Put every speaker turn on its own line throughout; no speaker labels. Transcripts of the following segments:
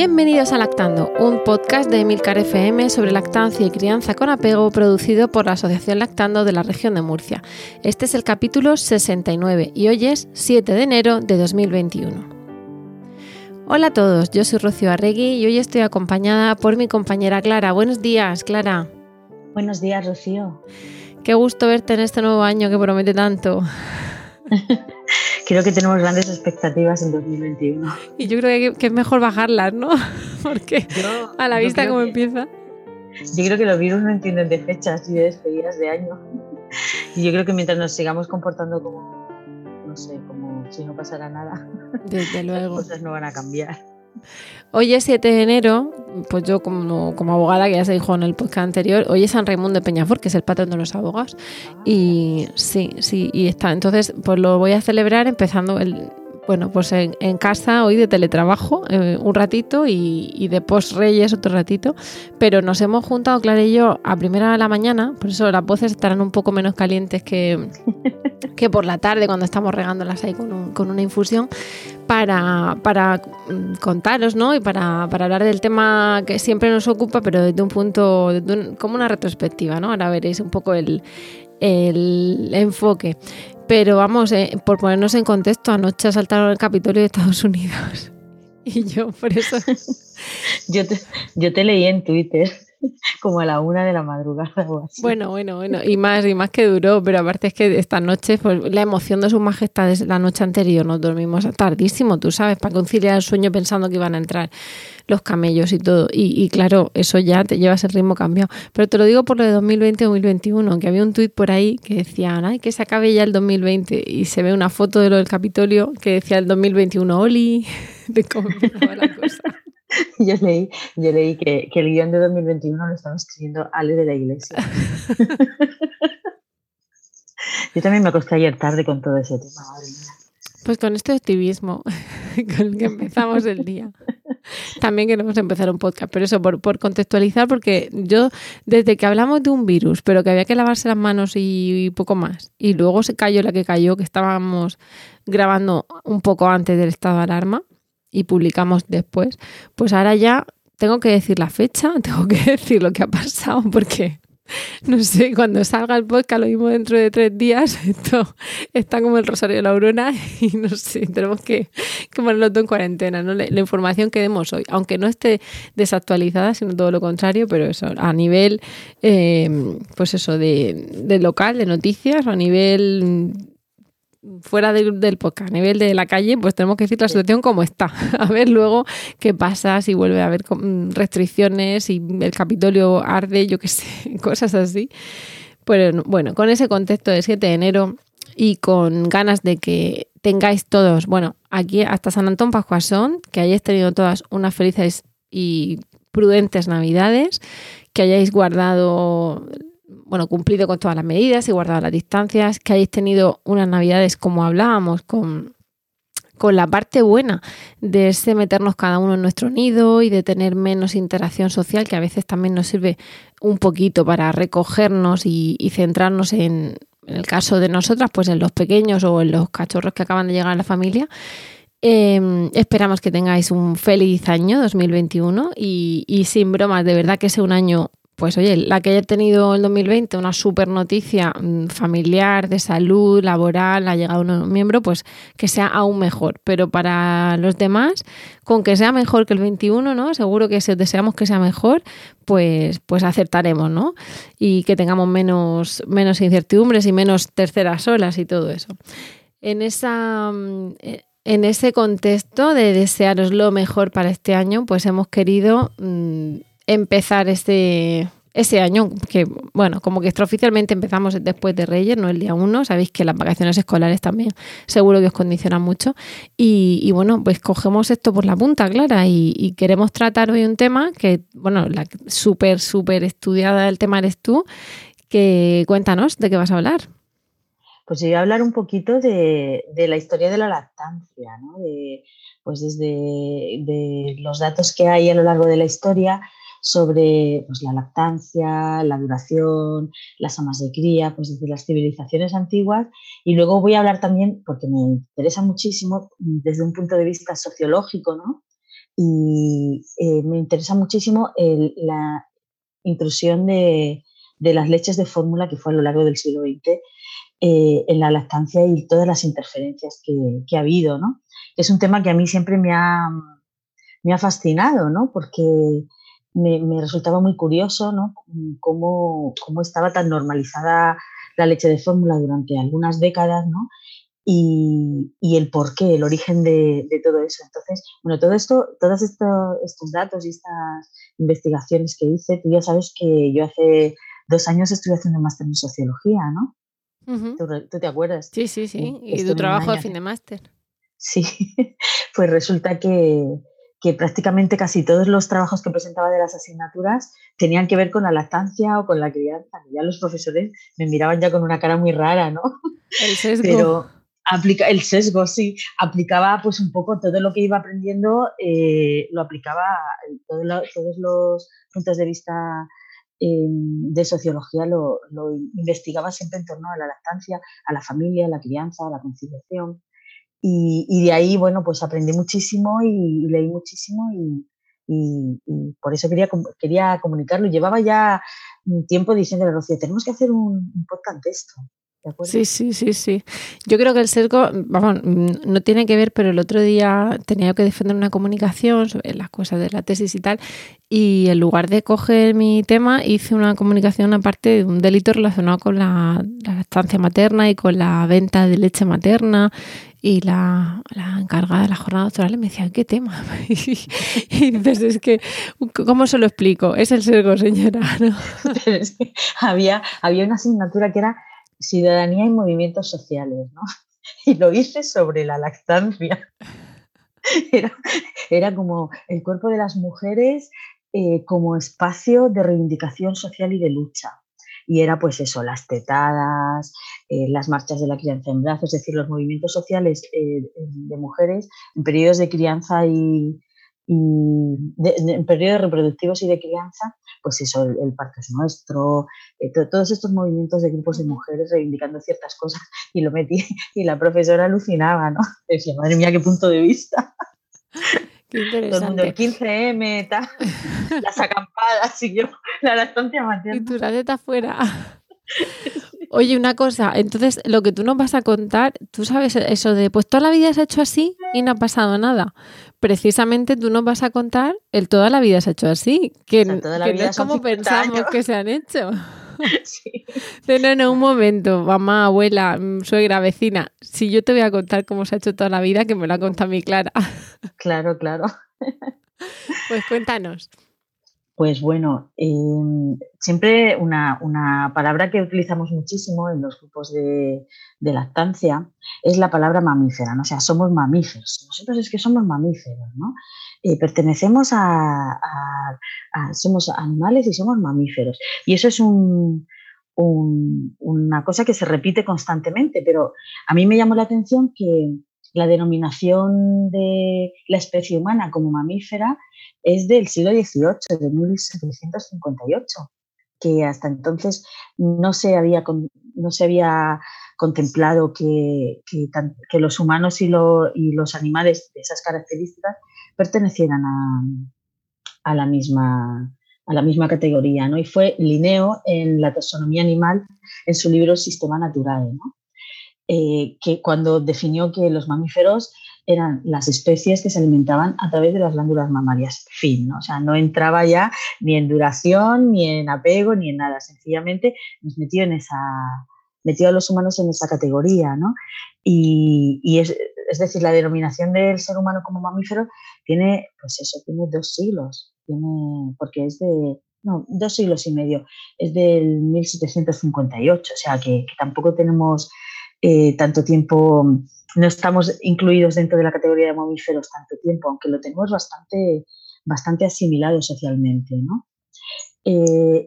Bienvenidos a Lactando, un podcast de Emilcar FM sobre lactancia y crianza con apego producido por la Asociación Lactando de la región de Murcia. Este es el capítulo 69 y hoy es 7 de enero de 2021. Hola a todos, yo soy Rocío Arregui y hoy estoy acompañada por mi compañera Clara. Buenos días, Clara.
Buenos días, Rocío.
Qué gusto verte en este nuevo año que promete tanto.
Creo que tenemos grandes expectativas en 2021.
Y yo creo que, es mejor bajarlas, ¿no? Porque a la vista como empieza.
Yo creo que los virus no entienden de fechas y de despedidas de año. Y yo creo que mientras nos sigamos comportando como, no sé, como si no pasara nada,
Desde luego.
las cosas no van a cambiar.
Hoy es 7 de enero, pues yo como, como, abogada, que ya se dijo en el podcast anterior, hoy es San Raimundo de Peñafort, que es el patrón de los abogados. Y sí, sí, y está. Entonces, pues lo voy a celebrar empezando el, bueno, pues en, casa hoy de teletrabajo eh, un ratito y, de post Reyes otro ratito, pero nos hemos juntado, Clara y yo, a primera de la mañana, por eso las voces estarán un poco menos calientes que, que por la tarde cuando estamos regándolas ahí con, con una infusión, para, para mm, contaros, ¿no? Y para, para, hablar del tema que siempre nos ocupa, pero desde un punto, como una retrospectiva, ¿no? Ahora veréis un poco el, el enfoque. Pero vamos, eh, por ponernos en contexto, anoche asaltaron el Capitolio de Estados Unidos. Y yo, por eso.
yo, te, yo te leí en Twitter como a la una de la madrugada o así.
Bueno, bueno, bueno, y más, y más que duró, pero aparte es que esta noche, pues la emoción de su majestad es la noche anterior, nos dormimos tardísimo, tú sabes, para conciliar el sueño pensando que iban a entrar los camellos y todo. Y, claro, eso ya te llevas el ritmo cambiado. Pero te lo digo por lo de 2020-2021, que había un tuit por ahí que decía, ay, que se acabe ya el 2020. Y se ve una foto de lo del Capitolio que decía el 2021, Oli, de cómo la cosa.
Yo leí, yo leí que, que, el guion de 2021 lo estaba escribiendo Ale de la Iglesia. yo también me acosté ayer tarde con todo ese tema,
Pues con este optimismo con el que empezamos el día. También queremos empezar un podcast, pero eso por, por, contextualizar, porque yo desde que hablamos de un virus, pero que había que lavarse las manos y, poco más, y luego se cayó la que cayó, que estábamos grabando un poco antes del estado de alarma y publicamos después, pues ahora ya tengo que decir la fecha, tengo que decir lo que ha pasado, porque no sé, cuando salga el podcast, lo mismo dentro de tres días, esto está como el Rosario de la Aurora y no sé, tenemos que, ponerlo todo en cuarentena, ¿no? La, información que demos hoy, aunque no esté desactualizada, sino todo lo contrario, pero eso, a nivel, eh, pues eso, de, local, de noticias, a nivel fuera del, podcast, a nivel de la calle, pues tenemos que decir la situación como está. A ver luego qué pasa, si vuelve a haber restricciones, si el Capitolio arde, yo qué sé, cosas así. Pero bueno, con ese contexto de 7 de enero y con ganas de que tengáis todos, bueno, aquí hasta San Antón Pascuasón, que hayáis tenido todas unas felices y prudentes navidades, que hayáis guardado bueno, cumplido con todas las medidas y guardado las distancias, que hayáis tenido unas navidades como hablábamos, con, con la parte buena de meternos cada uno en nuestro nido y de tener menos interacción social, que a veces también nos sirve un poquito para recogernos y, centrarnos en, en, el caso de nosotras, pues en los pequeños o en los cachorros que acaban de llegar a la familia. Em, esperamos que tengáis un feliz año 2021 y, y, sin bromas, de verdad que sea un año pues oye, la que haya tenido el 2020 una super noticia mm, familiar, de salud, laboral, ha llegado un miembro, pues que sea aún mejor. Pero para los demás, con que sea mejor que el 21, ¿no? Seguro que si deseamos que sea mejor, pues, pues acertaremos, ¿no? Y que tengamos menos, menos incertidumbres y menos terceras olas y todo eso. En esa mm, en ese contexto de desearos lo mejor para este año, pues hemos querido mm, empezar este, ese año, que bueno, como que extraoficialmente empezamos después de Reyes, no el día uno, sabéis que las vacaciones escolares también seguro que os condicionan mucho. Y, bueno, pues cogemos esto por la punta, Clara, y, queremos tratar hoy un tema que, bueno, la súper, súper estudiada del tema eres tú, que cuéntanos de qué vas a hablar.
Pues yo voy a hablar un poquito de, la historia de la lactancia, ¿no? De, pues desde de los datos que hay a lo largo de la historia sobre pues, la lactancia, la duración, las amas de cría, pues desde las civilizaciones antiguas. Y luego voy a hablar también, porque me interesa muchísimo desde un punto de vista sociológico, ¿no? Y eh, me interesa muchísimo la intrusión de, de, las leches de fórmula que fue a lo largo del siglo XX eh, en la lactancia y todas las interferencias que, que, ha habido, ¿no? Es un tema que a mí siempre me ha, me ha fascinado, ¿no? Porque me, resultaba muy curioso ¿no? cómo, cómo, estaba tan normalizada la leche de fórmula durante algunas décadas ¿no? y, y el porqué, el origen de, de, todo eso. Entonces, bueno, todo esto, todos estos datos y estas investigaciones que hice, tú ya sabes que yo hace dos años estuve haciendo máster en sociología, ¿no? ¿Tú, te acuerdas?
Sí, sí, sí. Y tu trabajo de fin de máster.
Sí, pues resulta que, que prácticamente casi todos los trabajos que presentaba de las asignaturas tenían que ver con la lactancia o con la crianza. ya los profesores me miraban ya con una cara muy rara, ¿no?
El sesgo.
Pero aplica, el sesgo, sí, aplicaba pues un poco todo lo que iba aprendiendo, eh, lo aplicaba, todo todos los puntos de vista em, de sociología lo, lo investigaba siempre en torno a la lactancia, a la familia, a la crianza, a la conciliación. Y, de ahí, bueno, pues aprendí muchísimo y, leí muchísimo y, por eso quería, quería comunicarlo. Llevaba ya un tiempo diciéndole a Rocío, tenemos que hacer un, un podcast de esto.
Sí, sí, sí, sí. Yo creo que el sesgo, vamos, no tiene que ver, pero el otro día tenía que defender una comunicación sobre las cosas de la tesis y tal, y en lugar de coger mi tema, hice una comunicación aparte de un delito relacionado con la, la estancia materna y con la venta de leche materna y la, encargada de la jornada doctoral me decía, ¿qué tema? y dices, es que, ¿cómo se lo explico? Es el sesgo, señora.
había, había una asignatura que era ciudadanía y movimientos sociales, ¿no? Y lo hice sobre la lactancia. Era, era como el cuerpo de las mujeres eh, como espacio de reivindicación social y de lucha y era pues eso, las tetadas, eh, las marchas de la crianza en brazos, es decir, los movimientos sociales eh, de mujeres en periodos de crianza y, en periodos reproductivos y de crianza, pues eso, el, parto es nuestro, eh, todos estos movimientos de grupos de mujeres reivindicando ciertas cosas y lo metí y la profesora alucinaba, ¿no? Decía, madre mía, qué punto de vista.
Qué interesante.
el 15M, las acampadas y yo, la estancia materna.
Y tu está afuera. Oye, una cosa, entonces lo que tú nos vas a contar, tú sabes eso de, pues toda la vida se ha hecho así y no ha pasado nada. Precisamente tú nos vas a contar el toda la vida se ha hecho así, que, no es como pensamos que se han hecho. Sí. No, no, un momento, mamá, abuela, mm, suegra, vecina. Si yo te voy a contar cómo se ha hecho toda la vida, que me lo ha contado mi Clara.
Claro, claro.
Pues cuéntanos.
Pues bueno, em, siempre una, palabra que utilizamos muchísimo en los grupos de, lactancia es la palabra mamífera, ¿no? o sea, somos mamíferos. Nosotros es que somos mamíferos, ¿no? Eh, pertenecemos a, somos animales y somos mamíferos. Y eso es una cosa que se repite constantemente, pero a mí me llamó la atención que la denominación de la especie humana como mamífera es del siglo XVIII, de 1758, que hasta entonces no se había, no se había contemplado que, que, los humanos y, y, los animales de esas características pertenecieran a, la misma, a la misma categoría. ¿no? Y fue Linneo en la taxonomía animal en su libro Sistema Natural. ¿no? Eh, que cuando definió que los mamíferos eran las especies que se alimentaban a través de las glándulas mamarias. Fin, ¿no? O sea, no entraba ya ni en duración, ni en apego, ni en nada. Sencillamente nos metió en esa metió a los humanos en esa categoría, ¿no? Y, es, es, decir, la denominación del ser humano como mamífero tiene, pues eso, tiene dos siglos, tiene, porque es de, no, dos siglos y medio, es del 1758, o sea que, tampoco tenemos eh, tanto tiempo, no estamos incluidos dentro de la categoría de mamíferos tanto tiempo, aunque lo tenemos bastante, bastante asimilado socialmente, ¿no? Eh,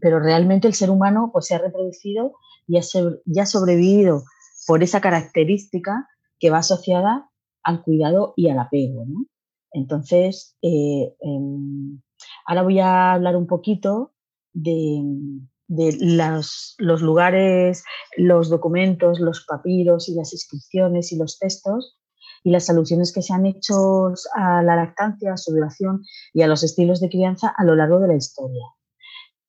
pero realmente el ser humano pues, se ha reproducido y ha, ya ha sobrevivido por esa característica que va asociada al cuidado y al apego. ¿no? Entonces, eh, em, ahora voy a hablar un poquito de, los, lugares, los documentos, los papiros y las inscripciones y los textos y las alusiones que se han hecho a la lactancia, a su duración y a los estilos de crianza a lo largo de la historia.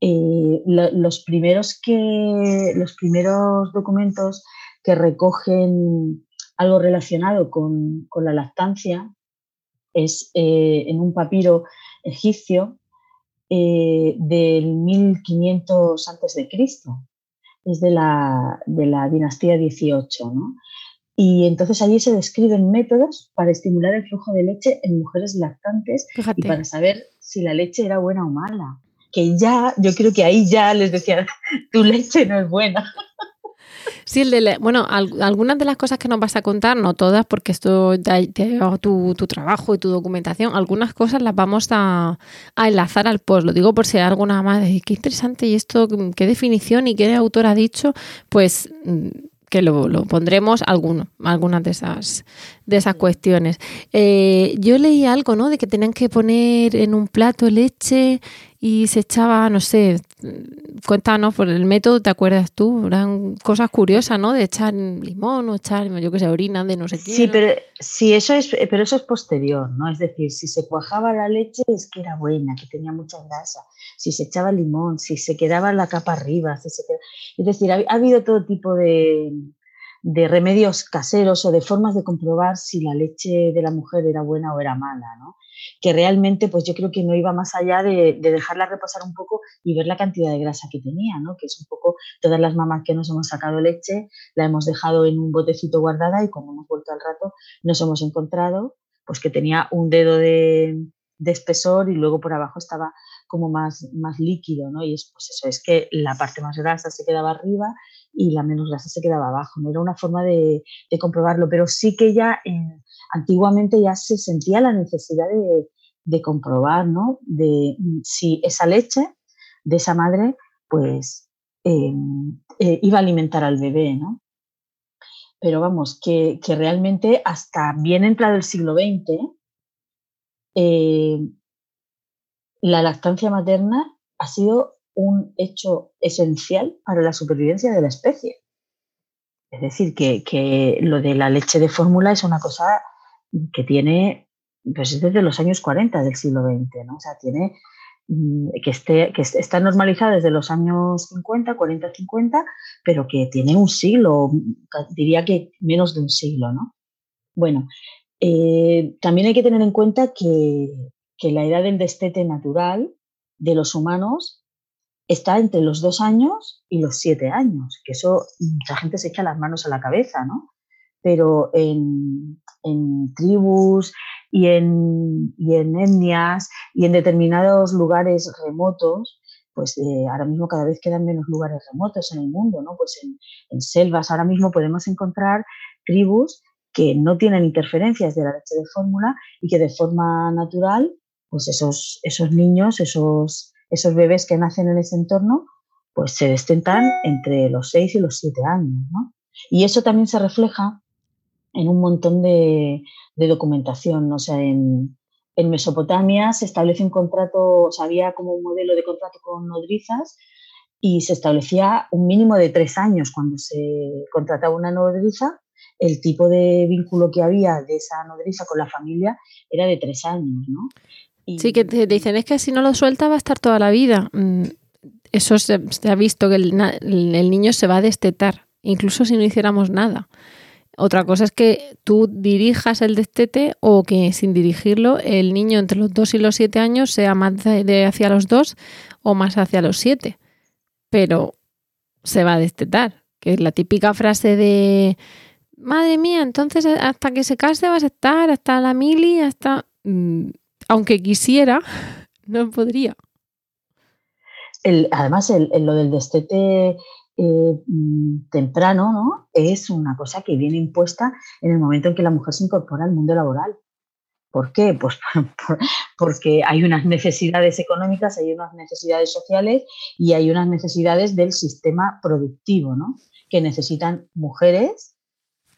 Eh, los, primeros que, los primeros documentos que recogen algo relacionado con, la lactancia es eh, en un papiro egipcio eh, del 1500 a.C. Es de la, de la dinastía 18, ¿no? Y entonces allí se describen métodos para estimular el flujo de leche en mujeres lactantes y para saber si la leche era buena o mala. Que ya, yo creo que ahí ya les decía, tu leche no es buena.
Sí, bueno, algunas de las cosas que nos vas a contar, no todas, porque esto te, tu, tu, trabajo y tu documentación, algunas cosas las vamos a, enlazar al post. Lo digo por si hay alguna más de qué interesante y esto, qué definición y qué autor ha dicho, pues mm, que lo, pondremos alguno, algunas de esas, de esas cuestiones. Eh, yo leí algo, ¿no? De que tenían que poner en un plato leche y se echaba, no sé, cuéntanos por el método, ¿te acuerdas tú? Eran cosas curiosas, ¿no? De echar limón o echar, yo qué sé, orina de no sé qué.
Sí, pero, sí, eso es, pero eso es posterior, ¿no? Es decir, si se cuajaba la leche es que era buena, que tenía mucha grasa. Si se echaba limón, si se quedaba la capa arriba, si se es decir, ha, habido todo tipo de, de remedios caseros o de formas de comprobar si la leche de la mujer era buena o era mala, ¿no? Que realmente, pues yo creo que no iba más allá de, dejarla reposar un poco y ver la cantidad de grasa que tenía, ¿no? Que es un poco todas las mamás que nos hemos sacado leche, la hemos dejado en un botecito guardada y cuando hemos vuelto al rato nos hemos encontrado pues que tenía un dedo de, de espesor y luego por abajo estaba como más, más líquido, ¿no? Y es, pues eso, es que la parte más grasa se quedaba arriba y la menos grasa se quedaba abajo. No era una forma de, comprobarlo, pero sí que ya antiguamente ya se sentía la necesidad de, comprobar, ¿no? De si esa leche de esa madre, pues em, eh, iba a alimentar al bebé, ¿no? Pero vamos, que, realmente hasta bien entrado el siglo XX, eh, la lactancia materna ha sido un hecho esencial para la supervivencia de la especie. Es decir, que, lo de la leche de fórmula es una cosa que tiene, pues desde los años 40 del siglo XX, ¿no? O sea, tiene mm, que, esté, que está normalizada desde los años 50, 40, 50, pero que tiene un siglo, diría que menos de un siglo, ¿no? Bueno, eh, también hay que tener en cuenta que, que la edad del destete natural de los humanos está entre los dos años y los siete años, que eso mucha gente se echa las manos a la cabeza, ¿no? Pero en, tribus y en, en, etnias y en determinados lugares remotos, pues eh, ahora mismo cada vez quedan menos lugares remotos en el mundo, ¿no? Pues en, en selvas ahora mismo podemos encontrar tribus que no tienen interferencias de la leche de fórmula y que de forma natural, pues esos, esos niños, esos, esos bebés que nacen en ese entorno, pues se destentan entre los 6 y los 7 años. ¿no? Y eso también se refleja en un montón de, documentación. O sea, en, Mesopotamia se establece un contrato, o sea, había como un modelo de contrato con nodrizas y se establecía un mínimo de tres años cuando se contrataba una nodriza. El tipo de vínculo que había de esa nodriza con la familia era de tres años, ¿no?
Sí, que te dicen, es que si no lo suelta va a estar toda la vida. Mm, eso se, ha visto que el, niño se va a destetar, incluso si no hiciéramos nada. Otra cosa es que tú dirijas el destete o que sin dirigirlo el niño entre los 2 y los 7 años sea más de hacia los 2 o más hacia los 7. Pero se va a destetar, que es la típica frase de, madre mía, entonces hasta que se case vas a estar, hasta la mili, hasta... Aunque quisiera, no podría.
además, lo del destete eh, temprano ¿no? es una cosa que viene impuesta en el momento en que la mujer se incorpora al mundo laboral. ¿Por qué? Pues porque hay unas necesidades económicas, hay unas necesidades sociales y hay unas necesidades del sistema productivo, ¿no? Que necesitan mujeres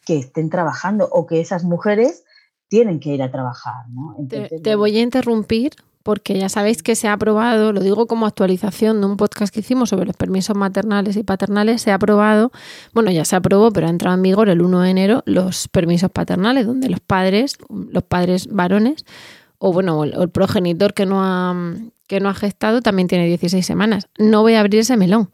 que estén trabajando o que esas mujeres tienen que ir a trabajar, ¿no?
te, voy a interrumpir porque ya sabéis que se ha aprobado, lo digo como actualización de un podcast que hicimos sobre los permisos maternales y paternales, se ha aprobado, bueno, ya se aprobó, pero ha entrado en vigor el 1 de enero los permisos paternales, donde los padres, los padres varones, o bueno, el, progenitor que no, ha, que no ha gestado también tiene 16 semanas. No voy a abrir ese melón,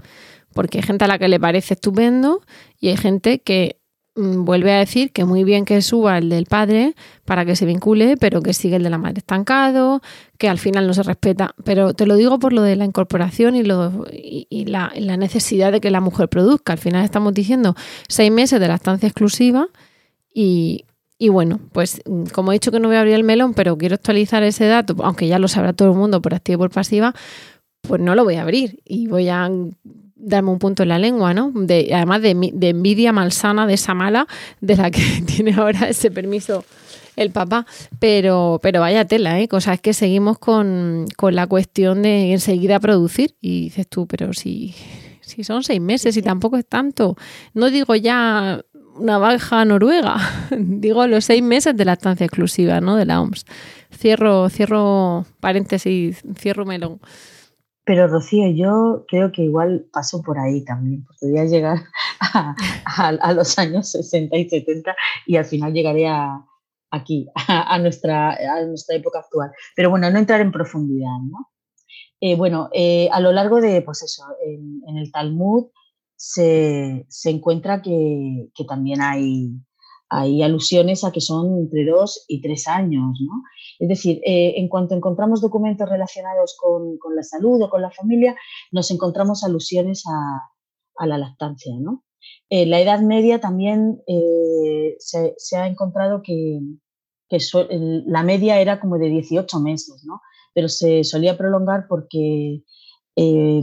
porque hay gente a la que le parece estupendo y hay gente que vuelve a decir que muy bien que suba el del padre para que se vincule, pero que sigue el de la madre estancado, que al final no se respeta. Pero te lo digo por lo de la incorporación y, lo, y, la, necesidad de que la mujer produzca. Al final estamos diciendo seis meses de la estancia exclusiva y, y bueno, pues mm, como he dicho que no voy a abrir el melón, pero quiero actualizar ese dato, aunque ya lo sabrá todo el mundo por activa y por pasiva, pues no lo voy a abrir y voy a darme un punto en la lengua, ¿no? De, además de, envidia malsana de esa mala de la que tiene ahora ese permiso el papá. Pero, pero vaya tela, ¿eh? Cosa es que seguimos con, la cuestión de enseguida producir. Y dices tú, pero si, si son seis meses y tampoco es tanto. No digo ya una baja noruega, digo los seis meses de la estancia exclusiva, ¿no? De la OMS. Cierro, cierro paréntesis, cierro melón.
Pero Rocío, yo creo que igual paso por ahí también, porque voy a llegar a, los años 60 y 70 y al final llegaré a, aquí, a, nuestra, a nuestra época actual. Pero bueno, no entrar en profundidad, ¿no? Eh, bueno, eh, a lo largo de, pues eso, en, el Talmud se, encuentra que, que también hay, hay alusiones a que son entre dos y tres años, ¿no? Es decir, eh, en cuanto encontramos documentos relacionados con, la salud o con la familia, nos encontramos alusiones a, la lactancia, ¿no? La Edad Media también eh, se, ha encontrado que, la media era como de 18 meses, ¿no? Pero se solía prolongar porque eh,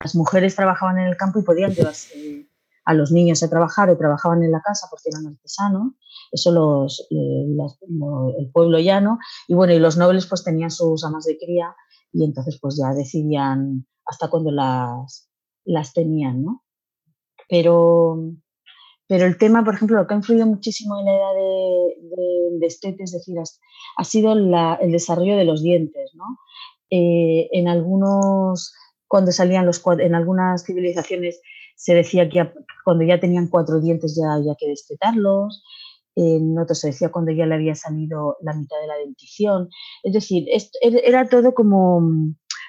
Las mujeres trabajaban en el campo y podían llevarse a los niños a trabajar o trabajaban en la casa porque eran artesanos, eso los, eh, el pueblo llano, y bueno, y los nobles pues tenían sus amas de cría y entonces pues ya decidían hasta cuándo las, las tenían, ¿no? Pero, pero el tema, por ejemplo, lo que ha influido muchísimo en la edad de, de, Estete, es decir, ha, sido el desarrollo de los dientes, ¿no? Eh, en algunos cuando salían los en algunas civilizaciones se decía que cuando ya tenían cuatro dientes ya había que destetarlos, en otros se decía cuando ya le había salido la mitad de la dentición. Es decir, era todo como,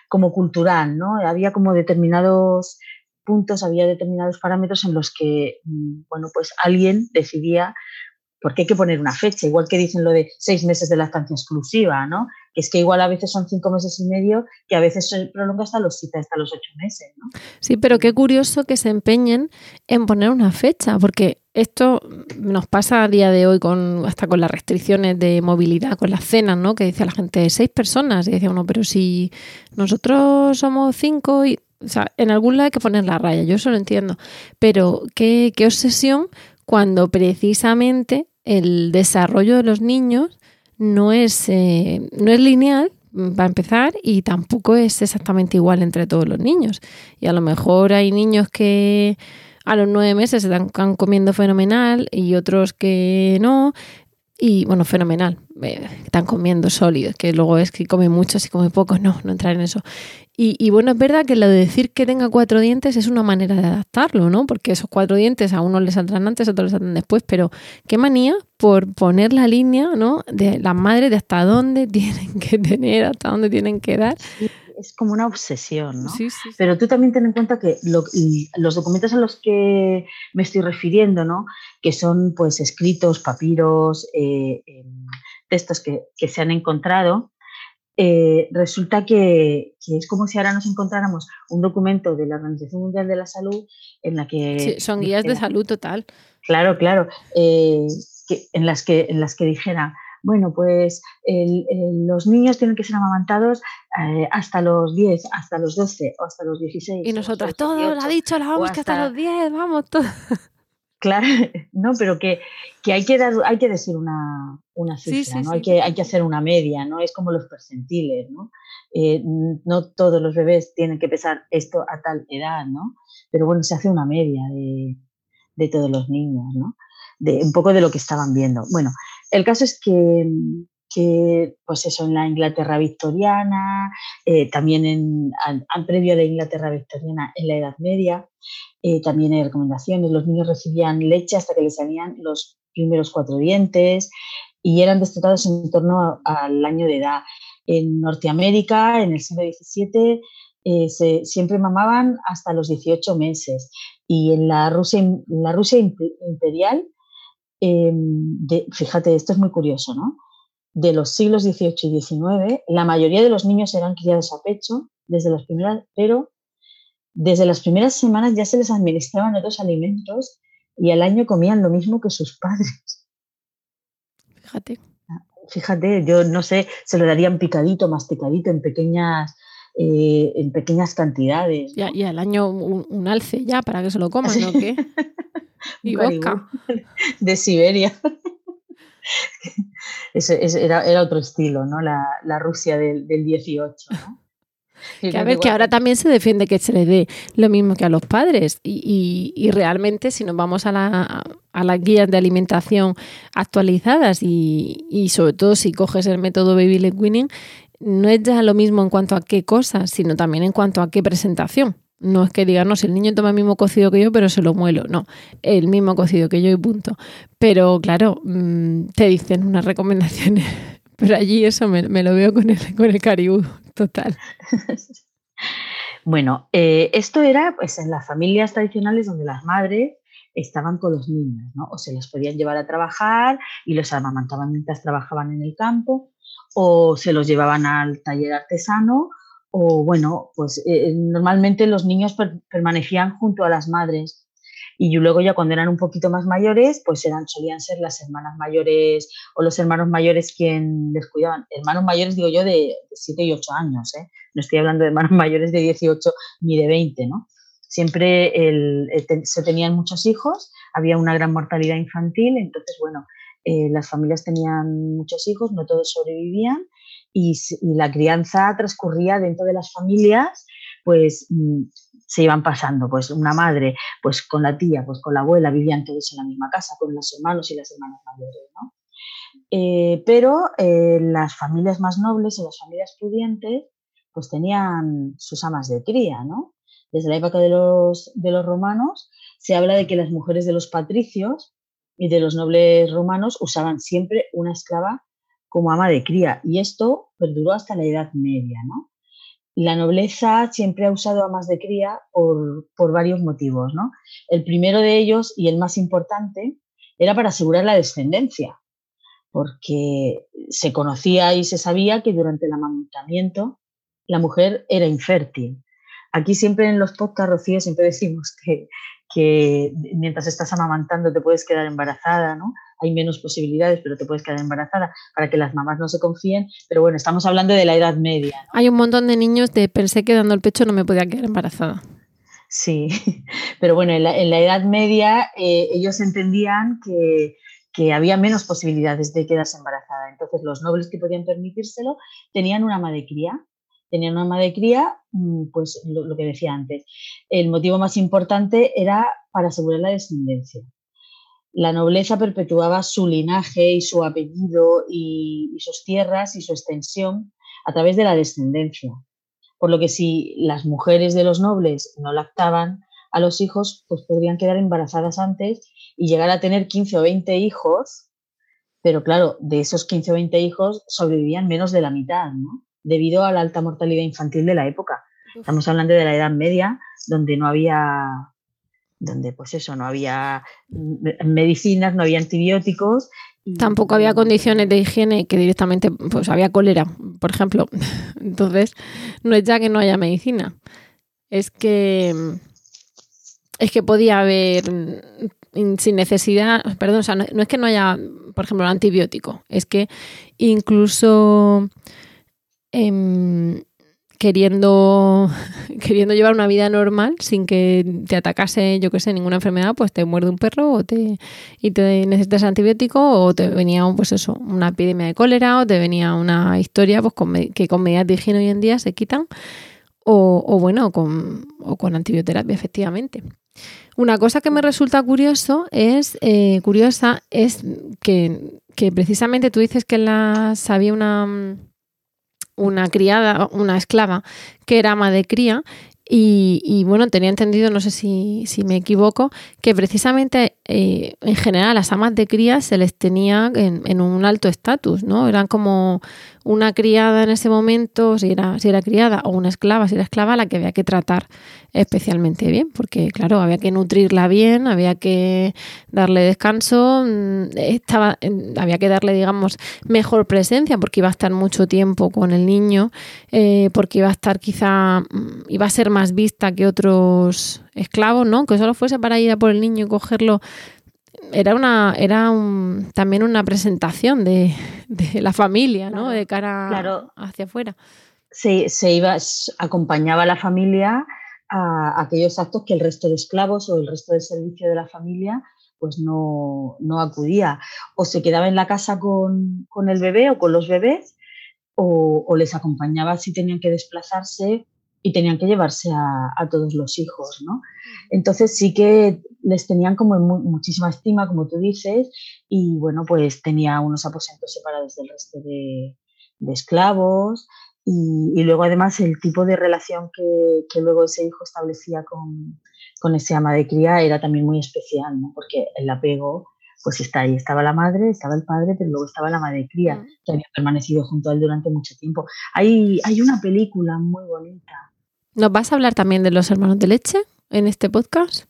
como cultural, ¿no? Había como determinados puntos, había determinados parámetros en los que, mm, bueno, pues alguien decidía porque hay que poner una fecha, igual que dicen lo de seis meses de lactancia exclusiva, ¿no? Es que igual a veces son cinco meses y medio, que a veces se prolonga hasta los, hasta los ocho meses, ¿no?
Sí, pero qué curioso que se empeñen en poner una fecha, porque esto nos pasa a día de hoy con hasta con las restricciones de movilidad, con las cenas, ¿no? Que dice la gente seis personas, y decía uno, pero si nosotros somos cinco y o sea, en algún lado hay que poner la raya, yo eso lo entiendo. Pero qué, qué obsesión cuando precisamente el desarrollo de los niños no es, eh, no es lineal, mm, para empezar, y tampoco es exactamente igual entre todos los niños. Y a lo mejor hay niños que a los nueve meses se están comiendo fenomenal y otros que no. Y bueno, fenomenal. Están comiendo sólidos, que luego es que come mucho, si come poco, no, no entrar en eso. Y, bueno, es verdad que lo de decir que tenga cuatro dientes es una manera de adaptarlo, ¿no? Porque esos cuatro dientes a unos les saldrán antes, a otros les saldrán después, pero qué manía por poner la línea, ¿no? De las madres de hasta dónde tienen que tener, hasta dónde tienen que dar.
Es como una obsesión, ¿no? Sí, sí, Pero tú también ten en cuenta que los documentos a los que me estoy refiriendo, ¿no? Que son pues escritos, papiros, eh, em, textos que, que se han encontrado, eh, resulta que, es como si ahora nos encontráramos un documento de la Organización Mundial de la Salud en la que...
Sí, son guías de salud total.
Claro, claro. Eh, en, las que, en las que dijera, bueno, pues los niños tienen que ser amamantados eh, hasta los 10, hasta los 12 o hasta los 16.
Y nosotras, todo lo ha dicho la vamos que hasta los 10, vamos, todo.
Claro, no, pero que, hay que dar, hay que decir una, una cifra, ¿no? Hay, que, hay que hacer una media, ¿no? Es como los percentiles, ¿no? Eh, no todos los bebés tienen que pesar esto a tal edad, ¿no? Pero bueno, se hace una media de, de todos los niños, ¿no? De un poco de lo que estaban viendo. Bueno, el caso es que, que pues eso, en la Inglaterra victoriana, eh, también en, al, previo de Inglaterra victoriana en la Edad Media, eh, también hay recomendaciones, los niños recibían leche hasta que les salían los primeros cuatro dientes y eran destetados en torno al año de edad. En Norteamérica, en el siglo XVII, eh, se, siempre mamaban hasta los 18 meses y en la Rusia, la Rusia imperial, em, fíjate, esto es muy curioso, ¿no? De los siglos XVIII y XIX, la mayoría de los niños eran criados a pecho desde las primeras, pero desde las primeras semanas ya se les administraban otros alimentos y al año comían lo mismo que sus padres.
Fíjate.
Fíjate, yo no sé, se lo darían picadito, masticadito, en pequeñas, eh, en pequeñas cantidades.
Y al año un, alce ya para que se lo coman, ¿no? ¿Qué? y vodka.
De Siberia. Ese, era, otro estilo, ¿no? La, Rusia del, del 18, ¿no?
Que a ver, que ahora también se defiende que se le dé lo mismo que a los padres. Y, realmente, si nos vamos a, la, a las guías de alimentación actualizadas y, sobre todo si coges el método Baby Led Winning, no es ya lo mismo en cuanto a qué cosas, sino también en cuanto a qué presentación. No es que digan, no, si el niño toma el mismo cocido que yo, pero se lo muelo. No, el mismo cocido que yo y punto. Pero claro, mm, te dicen unas recomendaciones pero allí eso me, lo veo con el, con el caribú, total.
bueno, eh, esto era pues en las familias tradicionales donde las madres estaban con los niños, ¿no? O se los podían llevar a trabajar y los amamantaban mientras trabajaban en el campo, o se los llevaban al taller artesano, o bueno, pues eh, normalmente los niños permanecían junto a las madres y luego ya cuando eran un poquito más mayores, pues eran, solían ser las hermanas mayores o los hermanos mayores quien les cuidaban. Hermanos mayores, digo yo, de, 7 y 8 años, ¿eh? No estoy hablando de hermanos mayores de 18 ni de 20, ¿no? Siempre se tenían muchos hijos, había una gran mortalidad infantil, entonces, bueno, eh, las familias tenían muchos hijos, no todos sobrevivían y, y, la crianza transcurría dentro de las familias, pues mm, se iban pasando, pues una madre, pues con la tía, pues con la abuela, vivían todos en la misma casa, con los hermanos y las hermanas mayores, ¿no? Eh, pero eh, las familias más nobles o las familias pudientes, pues tenían sus amas de cría, ¿no? Desde la época de los, de los romanos se habla de que las mujeres de los patricios y de los nobles romanos usaban siempre una esclava como ama de cría y esto perduró hasta la Edad Media, ¿no? la nobleza siempre ha usado amas de cría por, varios motivos. ¿no? El primero de ellos, y el más importante, era para asegurar la descendencia, porque se conocía y se sabía que durante el amamantamiento la mujer era infértil. Aquí siempre en los podcasts, Rocío, siempre decimos que, que mientras estás amamantando te puedes quedar embarazada, ¿no? hay menos posibilidades, pero te puedes quedar embarazada para que las mamás no se confíen. Pero bueno, estamos hablando de la edad media.
Hay un montón de niños de pensé que dando el pecho no me podía quedar embarazada.
Sí, pero bueno, en la, edad media eh, ellos entendían que, que había menos posibilidades de quedarse embarazada. Entonces, los nobles que podían permitírselo tenían una ama de cría. Tenían una ama de cría, mm, pues lo, que decía antes. El motivo más importante era para asegurar la descendencia. La nobleza perpetuaba su linaje y su apellido y sus tierras y su extensión a través de la descendencia. Por lo que si las mujeres de los nobles no lactaban a los hijos, pues podrían quedar embarazadas antes y llegar a tener 15 o 20 hijos, pero claro, de esos 15 o 20 hijos sobrevivían menos de la mitad, ¿no? Debido a la alta mortalidad infantil de la época. Estamos hablando de la Edad Media, donde no había, donde pues eso, no había medicinas, no había antibióticos.
Tampoco había condiciones de higiene que directamente, pues había cólera, por ejemplo. Entonces, no es ya que no haya medicina, es que es que podía haber sin necesidad, perdón, o sea, no, es que no haya, por ejemplo, un antibiótico, es que incluso em, queriendo, queriendo llevar una vida normal sin que te atacase, yo qué sé, ninguna enfermedad, pues te muerde un perro o te, y te necesitas antibiótico o te venía pues eso, una epidemia de cólera o te venía una historia pues que con medidas de higiene hoy en día se quitan o, bueno, con, o con antibioterapia efectivamente. Una cosa que me resulta curioso es, eh, curiosa es que, precisamente tú dices que las, había una, una criada, una esclava, que era ama de cría y, bueno, tenía entendido, no sé si, me equivoco, que precisamente eh, en general las amas de cría se les tenía en, en un alto estatus, ¿no? Eran como una criada en ese momento, si era, si era criada, o una esclava, si era esclava, la que había que tratar especialmente bien, porque claro, había que nutrirla bien, había que darle descanso, mm, estaba, había que darle, digamos, mejor presencia, porque iba a estar mucho tiempo con el niño, eh, porque iba a estar quizá, mm, iba a ser más vista que otros esclavos, ¿no? Que solo fuese para ir a por el niño y cogerlo era una era un, también una presentación de, la familia, ¿no? De cara hacia afuera.
Se, se, iba, acompañaba a la familia a aquellos actos que el resto de esclavos o el resto del servicio de la familia pues no, no acudía. O se quedaba en la casa con, con el bebé o con los bebés o, o, les acompañaba si tenían que desplazarse y tenían que llevarse a, a todos los hijos, ¿no? Entonces sí que les tenían como muchísima estima, como tú dices, y bueno, pues tenía unos aposentos separados del resto de, esclavos y, luego además el tipo de relación que, luego ese hijo establecía con, con, ese ama de cría era también muy especial, ¿no? porque el apego pues está ahí, estaba la madre, estaba el padre, pero luego estaba la madre de cría, que había permanecido junto a él durante mucho tiempo. Hay, hay una película muy bonita.
¿Nos vas a hablar también de los hermanos de leche? en este podcast?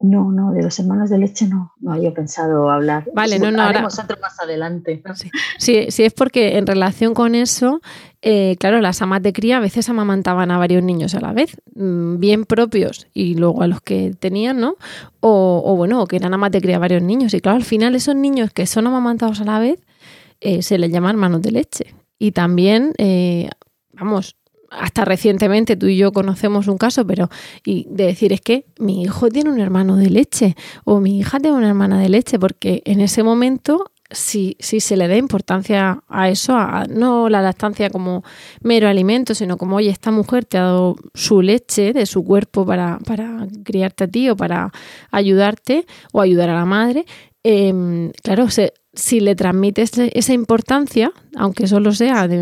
No, no, de los hermanos de leche no, no había pensado hablar.
Vale, no, no,
ahora otro más adelante.
Sí, sí, es porque en relación con eso, eh, claro, las amas de cría a veces amamantaban a varios niños a la vez, mm, bien propios y luego a los que tenían, ¿no? O, bueno, que eran amas de cría a varios niños. Y claro, al final esos niños que son amamantados a la vez eh, se les llaman hermanos de leche. Y también, eh, vamos, hasta recientemente tú y yo conocemos un caso, pero y de decir es que mi hijo tiene un hermano de leche o mi hija tiene una hermana de leche, porque en ese momento si, si se le da importancia a eso, a, no la lactancia como mero alimento, sino como, oye, esta mujer te ha dado su leche de su cuerpo para, para criarte a ti o para ayudarte o ayudar a la madre, em, claro, se, si le transmites esa importancia, aunque solo sea de,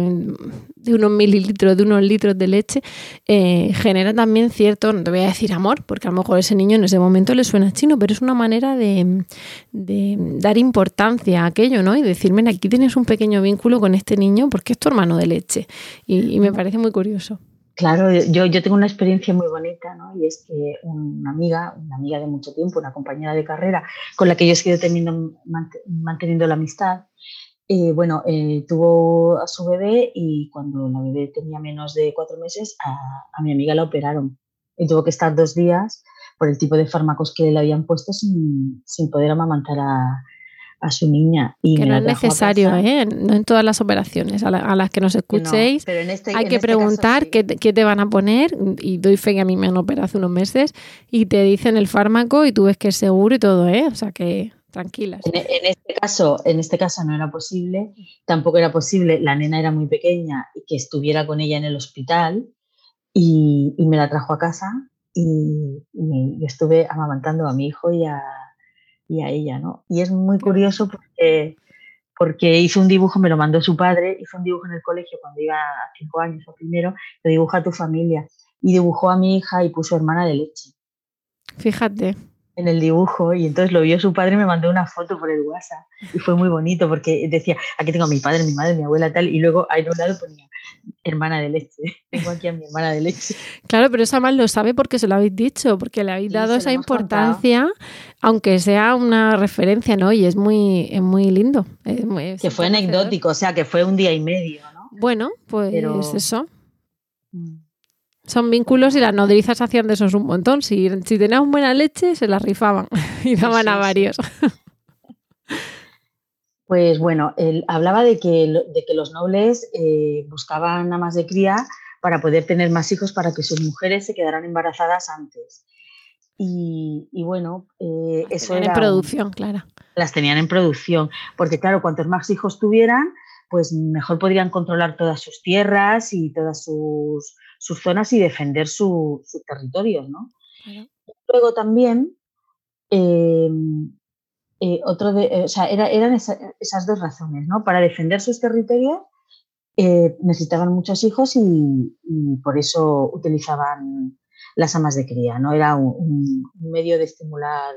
unos mililitros, de unos litros de leche, eh, genera también cierto, no te voy a decir amor, porque a lo mejor ese niño en ese momento le suena chino, pero es una manera de, dar importancia a aquello, ¿no? Y decirme, aquí tienes un pequeño vínculo con este niño porque es tu hermano de leche. y me parece muy curioso.
Claro, yo, yo tengo una experiencia muy bonita, ¿no? Y es que una amiga, una amiga de mucho tiempo, una compañera de carrera, con la que yo he seguido teniendo, manteniendo la amistad, eh, bueno, eh, tuvo a su bebé y cuando la bebé tenía menos de cuatro meses, a, a, mi amiga la operaron. Y tuvo que estar dos días por el tipo de fármacos que le habían puesto sin, sin poder amamantar a, a su niña. Y
que no es necesario, ¿eh? no en todas las operaciones a, las que nos escuchéis. Este, hay que este preguntar qué, te van a poner y doy fe que a mí me han operado hace unos meses y te dicen el fármaco y tú ves que es seguro y todo, ¿eh? O sea que tranquilas.
En, en este caso, en este caso no era posible, tampoco era posible, la nena era muy pequeña y que estuviera con ella en el hospital y, y me la trajo a casa y, y yo estuve amamantando a mi hijo y a, y a ella, ¿no? Y es muy curioso porque, porque hizo un dibujo, me lo mandó su padre, hizo un dibujo en el colegio cuando iba a cinco años o primero, lo dibuja a tu familia y dibujó a mi hija y puso hermana de leche
Fíjate.
En el dibujo y entonces lo vio su padre y me mandó una foto por el WhatsApp y fue muy bonito porque decía, aquí tengo a mi padre, mi madre, mi abuela tal y luego ahí a un lado ponía hermana de leche, tengo aquí a mi hermana de leche.
Claro, pero eso además lo sabe porque se lo habéis dicho, porque le habéis
Sí,
dado esa
contado.
importancia, aunque sea una referencia, ¿no? Y es muy, es muy lindo. es muy- es
Que fue anecdótico, o sea que fue un día y medio, ¿no?
Bueno, pues
Pero-
eso. Son vínculos y las nodrizas hacían de esos un montón. Si, si tenían buena leche, se la rifaban y daban a
sí.
varios.
Pues bueno, él hablaba de que, de que los nobles eh, buscaban amas de cría para poder tener más hijos para que sus mujeres se quedaran embarazadas antes. Y, y bueno, eh, eso era
en producción, claro.
las tenían en producción, porque claro, cuantos más hijos tuvieran, pues mejor podrían controlar todas sus tierras y todas sus, sus zonas y defender su- sus territorios, ¿no?
Claro.
Luego también, eh, eh, otro de, eh, o sea, era- eran esa- esas dos razones, ¿no? Para defender sus territorios necesitaban muchos hijos y, y por eso utilizaban las amas de cría, ¿no? Era un, medio de estimular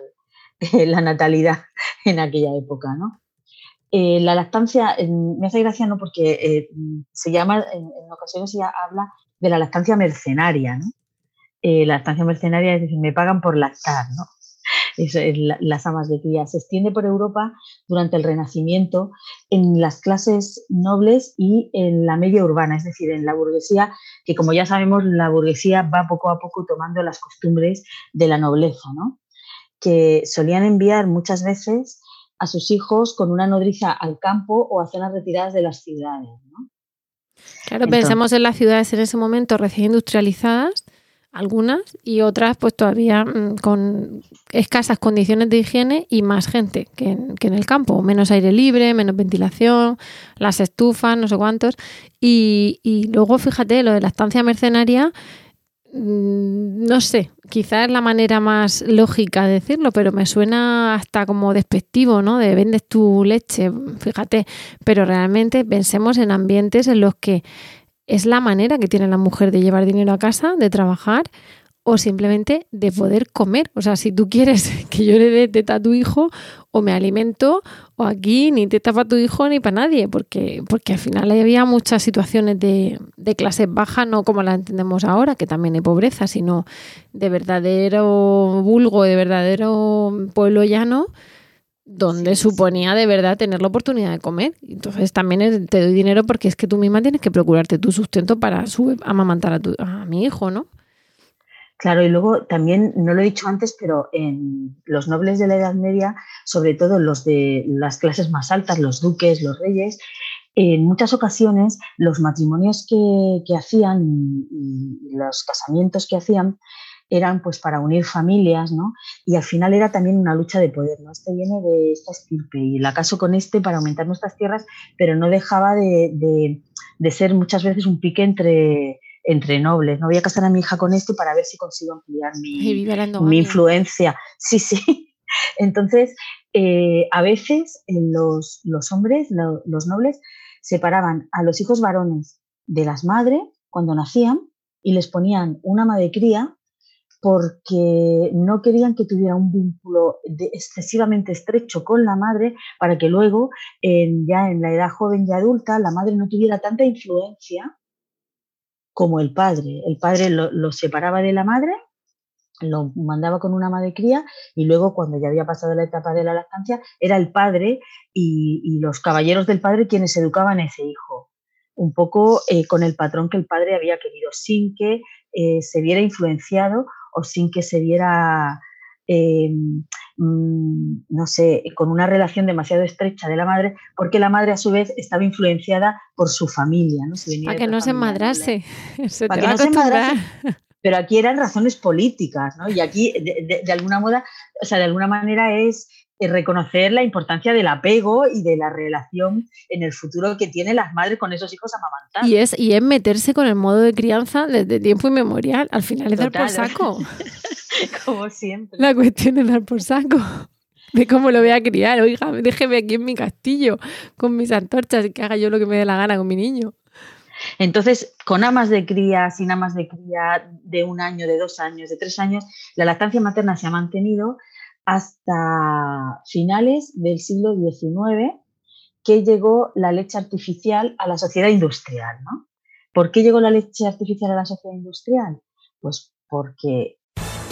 la natalidad en aquella época, ¿no? Eh, la lactancia, eh, me hace gracia, ¿no? Porque eh, se llama, en, en ocasiones se habla de la lactancia mercenaria, ¿no? Eh, la lactancia mercenaria es decir, me pagan por lactar, ¿no? Las amas de cría. Se extiende por Europa durante el Renacimiento en las clases nobles y en la media urbana, es decir, en la burguesía, que como ya sabemos, la burguesía va poco a poco tomando las costumbres de la nobleza, ¿no? que solían enviar muchas veces a sus hijos con una nodriza al campo o a zonas retiradas de las ciudades. ¿no?
Claro,
Entonces-
pensemos en las ciudades en ese momento recién industrializadas, algunas, y otras pues todavía mm, con escasas condiciones de higiene y más gente que en, que en el campo, menos aire libre, menos ventilación, las estufas, no sé cuántos. Y, y luego, fíjate, lo de la estancia mercenaria, no sé, quizás es la manera más lógica de decirlo, pero me suena hasta como despectivo, ¿no? De vendes tu leche, fíjate, pero realmente pensemos en ambientes en los que es la manera que tiene la mujer de llevar dinero a casa, de trabajar o simplemente de poder comer. O sea, si tú quieres que yo le dé teta a tu hijo, o me alimento, o aquí ni teta para tu hijo ni para nadie, porque, porque al final había muchas situaciones de, de clase baja, no como la entendemos ahora, que también hay pobreza, sino de verdadero vulgo, de verdadero pueblo llano, donde suponía de verdad tener la oportunidad de comer. Entonces también te doy dinero porque es que tú misma tienes que procurarte tu sustento para su- amamantar a, tu- a mi hijo, ¿no?
Claro, y luego también, no lo he dicho antes, pero en los nobles de la Edad Media, sobre todo los de las clases más altas, los duques, los reyes, en muchas ocasiones los matrimonios que, que hacían y, los casamientos que hacían eran pues para unir familias, ¿no? Y al final era también una lucha de poder, ¿no? Este viene de esta estirpe y la caso con este para aumentar nuestras tierras, pero no dejaba de, de- de ser muchas veces un pique entre, entre nobles. No voy a casar a mi hija con este para ver si consigo ampliar mi, mi influencia. Sí, sí. Entonces, eh, a veces eh, los, los hombres, lo- los nobles, separaban a los hijos varones de las madres cuando nacían y les ponían una ama de cría porque no querían que tuviera un vínculo de- excesivamente estrecho con la madre para que luego, en- ya en la edad joven y adulta, la madre no tuviera tanta influencia como el padre. El padre lo, separaba de la madre, lo mandaba con una ama de cría y luego cuando ya había pasado la etapa de la lactancia era el padre y, y los caballeros del padre quienes educaban a ese hijo, un poco eh, con el patrón que el padre había querido, sin que eh, se viera influenciado o sin que se viera, eh, mm, no sé, con una relación demasiado estrecha de la madre, porque la madre a su vez estaba influenciada por su familia. ¿no? Si
Para que no se madrase. Se
Para
te
que
va a
no se
acostumbrar.
Pero aquí eran razones políticas, ¿no? Y aquí, de, de- de alguna moda, o sea, de alguna manera es eh, reconocer la importancia del apego y de la relación en el futuro que tienen las madres con esos hijos amamantados.
Y es, y es meterse con el modo de crianza desde tiempo inmemorial. Al final es dar por
Total.
saco.
Como siempre.
La cuestión es dar por saco. De cómo lo voy a criar. Oiga, déjeme aquí en mi castillo con mis antorchas y que haga yo lo que me dé la gana con mi niño.
Entonces, con amas de cría, sin amas de cría de un año, de dos años, de tres años, la lactancia materna se ha mantenido hasta finales del siglo XIX, que llegó la leche artificial a la sociedad industrial. ¿no? ¿Por qué llegó la leche artificial a la sociedad industrial? Pues porque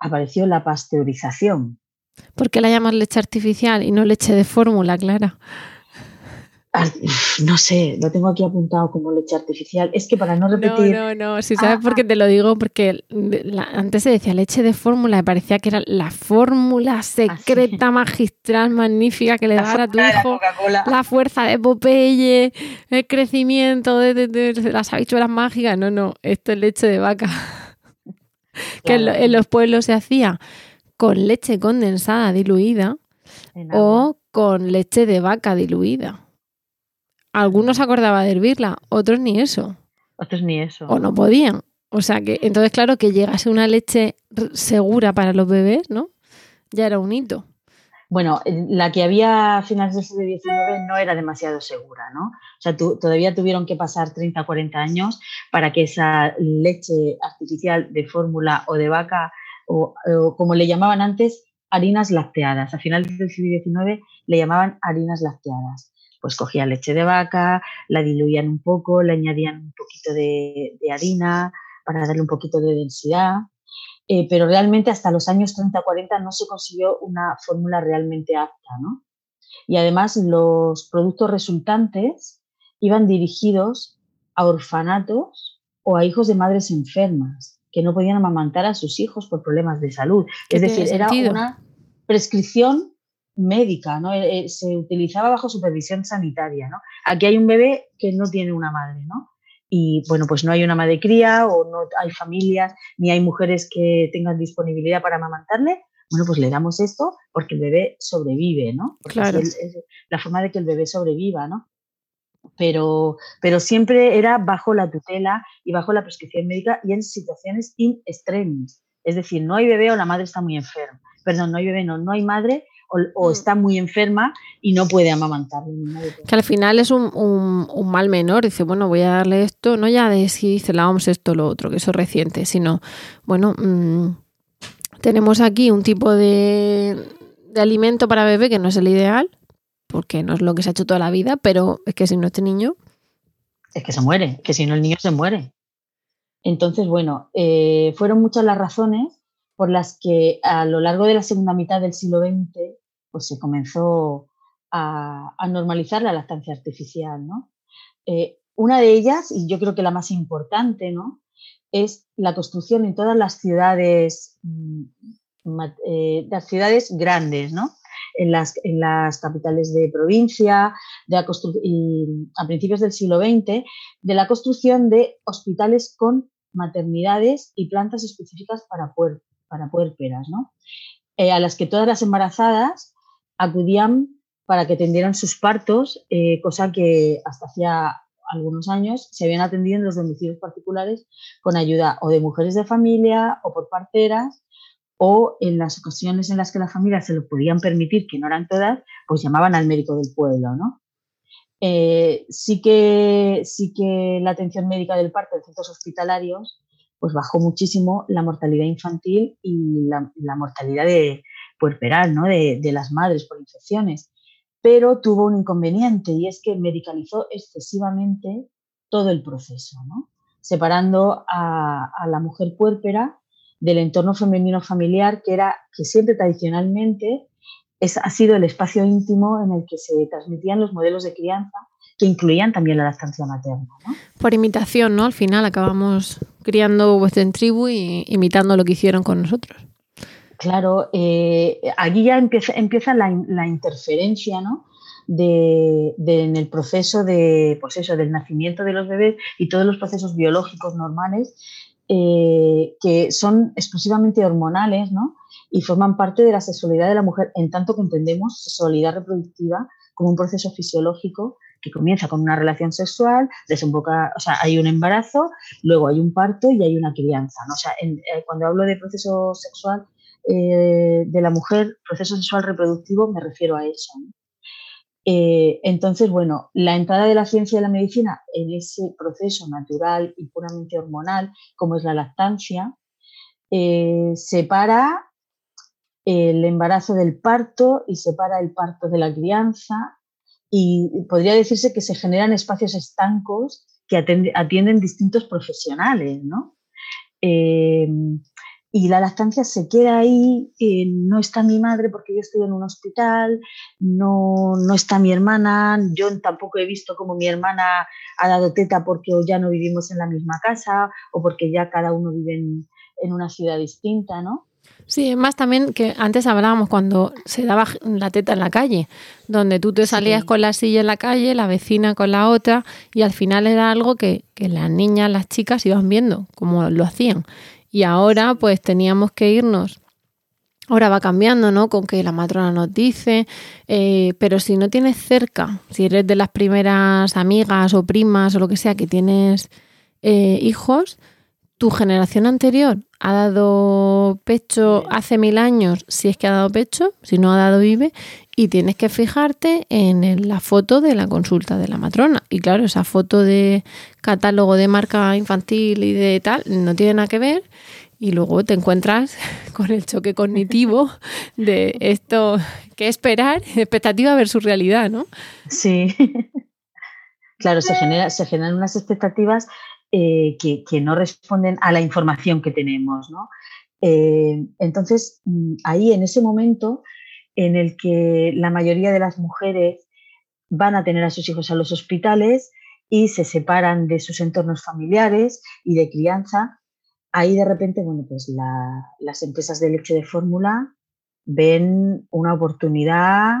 Apareció la pasteurización.
¿Por qué la llamas leche artificial y no leche de fórmula, Clara?
Ah, No sé, lo tengo aquí apuntado como leche artificial. Es que para no
No,
repetir,
no, no. Si sabes
Ah,
por qué te lo digo, porque la- antes se decía leche de fórmula, me parecía que era la fórmula secreta, magistral, magnífica que le daba a tu
la
hijo la fuerza de Popeye, el crecimiento de, de- de las habichuelas mágicas. No, no, esto es leche de vaca. que en, lo-
Claro,
en los pueblos se hacía con leche condensada diluida o con leche de vaca diluida. Algunos se acordaba de hervirla, otros ni eso,
Otros ni eso.
o no podían. O sea que, entonces, claro, que llegase una leche segura para los bebés, ¿no? Ya era un hito.
Bueno, la que había a finales del siglo XIX no era demasiado segura, ¿no? O sea, tu- todavía tuvieron que pasar 30 o 40 años para que esa leche artificial de fórmula o de vaca, o, o como le llamaban antes, harinas lacteadas. A finales del siglo XIX le llamaban harinas lacteadas. Pues cogían leche de vaca, la diluían un poco, le añadían un poquito de, de harina para darle un poquito de densidad eh, pero realmente hasta los años 30-40 no se consiguió una fórmula realmente apta, ¿no? Y además los productos resultantes iban dirigidos a orfanatos o a hijos de madres enfermas que no podían amamantar a sus hijos por problemas de salud.
¿Qué
Es decir, era
sentido?
una prescripción médica, ¿no? Eh, eh, se utilizaba bajo supervisión sanitaria, ¿no? Aquí hay un bebé que no tiene una madre, ¿no? Y bueno, pues no hay una madre cría o no hay familias ni hay mujeres que tengan disponibilidad para amamantarle, bueno, pues le damos esto porque el bebé sobrevive, ¿no? Porque
Claro.
es, el- es la forma de que el bebé sobreviva, ¿no? Pero, pero siempre era bajo la tutela y bajo la prescripción médica y en situaciones in extremis. Es decir, no hay bebé o la madre está muy enferma. Perdón, no hay bebé, no, no hay madre o, o
Mm.
está muy enferma y no puede puede.
Que al final es un, un- un mal menor. Dice, bueno, voy a darle esto, no ya de si dice la OMS esto o lo otro, que eso es reciente, sino, bueno, mm, tenemos aquí un tipo de, de alimento para bebé que no es el ideal, porque no es lo que se ha hecho toda la vida, pero es que si no este niño,
es que se muere, que si no el niño se muere. Entonces, bueno, eh, fueron muchas las razones por las que a lo largo de la segunda mitad del siglo XX pues se comenzó a, normalizar la lactancia artificial. ¿no? Eh, una de ellas, y yo creo que la más importante, ¿no? es la construcción en todas las ciudades, mm, eh, las ciudades grandes, ¿no? En, las, en las capitales de provincia, a principios del siglo XX, de la construcción de hospitales con maternidades y plantas específicas para, puer- para puérperas, ¿no? Eh, a las que todas las embarazadas acudían para que atendieran sus partos, eh, cosa que hasta hacía algunos años se habían atendido en los domicilios particulares con ayuda o de mujeres de familia o por parteras o en las ocasiones en las que las familias se lo podían permitir, que no eran todas, pues llamaban al médico del pueblo, ¿no? Eh, sí, que, sí que la atención médica del parto en centros hospitalarios pues bajó muchísimo la mortalidad infantil y la, mortalidad de puerperal, ¿no? De, de, las madres por infecciones. Pero tuvo un inconveniente y es que medicalizó excesivamente todo el proceso, ¿no? separando a, a la mujer puérpera del entorno femenino familiar, que era que siempre tradicionalmente es, ha sido el espacio íntimo en el que se transmitían los modelos de crianza que incluían también la lactancia materna.
Por imitación, ¿no? Al final acabamos criando vuestra tribu y imitando lo que hicieron con nosotros.
Claro, eh, aquí ya empieza, empieza la, la interferencia, ¿no? De, de, en el proceso de, pues eso, del nacimiento de los bebés y todos los procesos biológicos normales eh, que son exclusivamente hormonales ¿no? y forman parte de la sexualidad de la mujer, en tanto que entendemos sexualidad reproductiva como un proceso fisiológico que comienza con una relación sexual, desemboca, o sea, hay un embarazo, luego hay un parto y hay una crianza. O sea, eh, cuando hablo de proceso sexual eh, de la mujer, proceso sexual reproductivo, me refiero a eso. Eh, entonces, bueno, la entrada de la ciencia y la medicina en ese proceso natural y puramente hormonal, como es la lactancia, eh, separa el embarazo del parto y separa el parto de la crianza y podría decirse que se generan espacios estancos que atienden, distintos profesionales, ¿no? Eh, y la lactancia se queda ahí, eh, no está mi madre porque yo estoy en un hospital, no, no está mi hermana, yo tampoco he visto cómo mi hermana ha dado teta porque ya no vivimos en la misma casa o porque ya cada uno vive en, en una ciudad distinta, ¿no?
Sí, es más también que antes hablábamos cuando se daba la teta en la calle, donde tú te salías con la silla en la calle, la vecina con la otra, y al final era algo que, que las niñas, las chicas iban viendo cómo lo hacían. Y ahora pues teníamos que irnos. Ahora va cambiando, ¿no? Con que la matrona nos dice, eh, pero si no tienes cerca, si eres de las primeras amigas o primas o lo que sea que tienes eh, hijos, tu generación anterior ha dado pecho hace mil años, si es que ha dado pecho, si no ha dado vive, y tienes que fijarte en la foto de la consulta de la matrona. Y claro, esa foto de catálogo de marca infantil y de tal no tiene nada que ver. Y luego te encuentras con el choque cognitivo de esto, qué esperar, expectativa versus realidad, ¿no?
Sí. Claro, se, genera, se generan unas expectativas eh, que, no responden a la información que tenemos. ¿no? Eh, entonces, mm, ahí en ese momento en el que la mayoría de las mujeres van a tener a sus hijos a los hospitales y se separan de sus entornos familiares y de crianza, ahí de repente, bueno, pues las empresas de leche de fórmula ven una oportunidad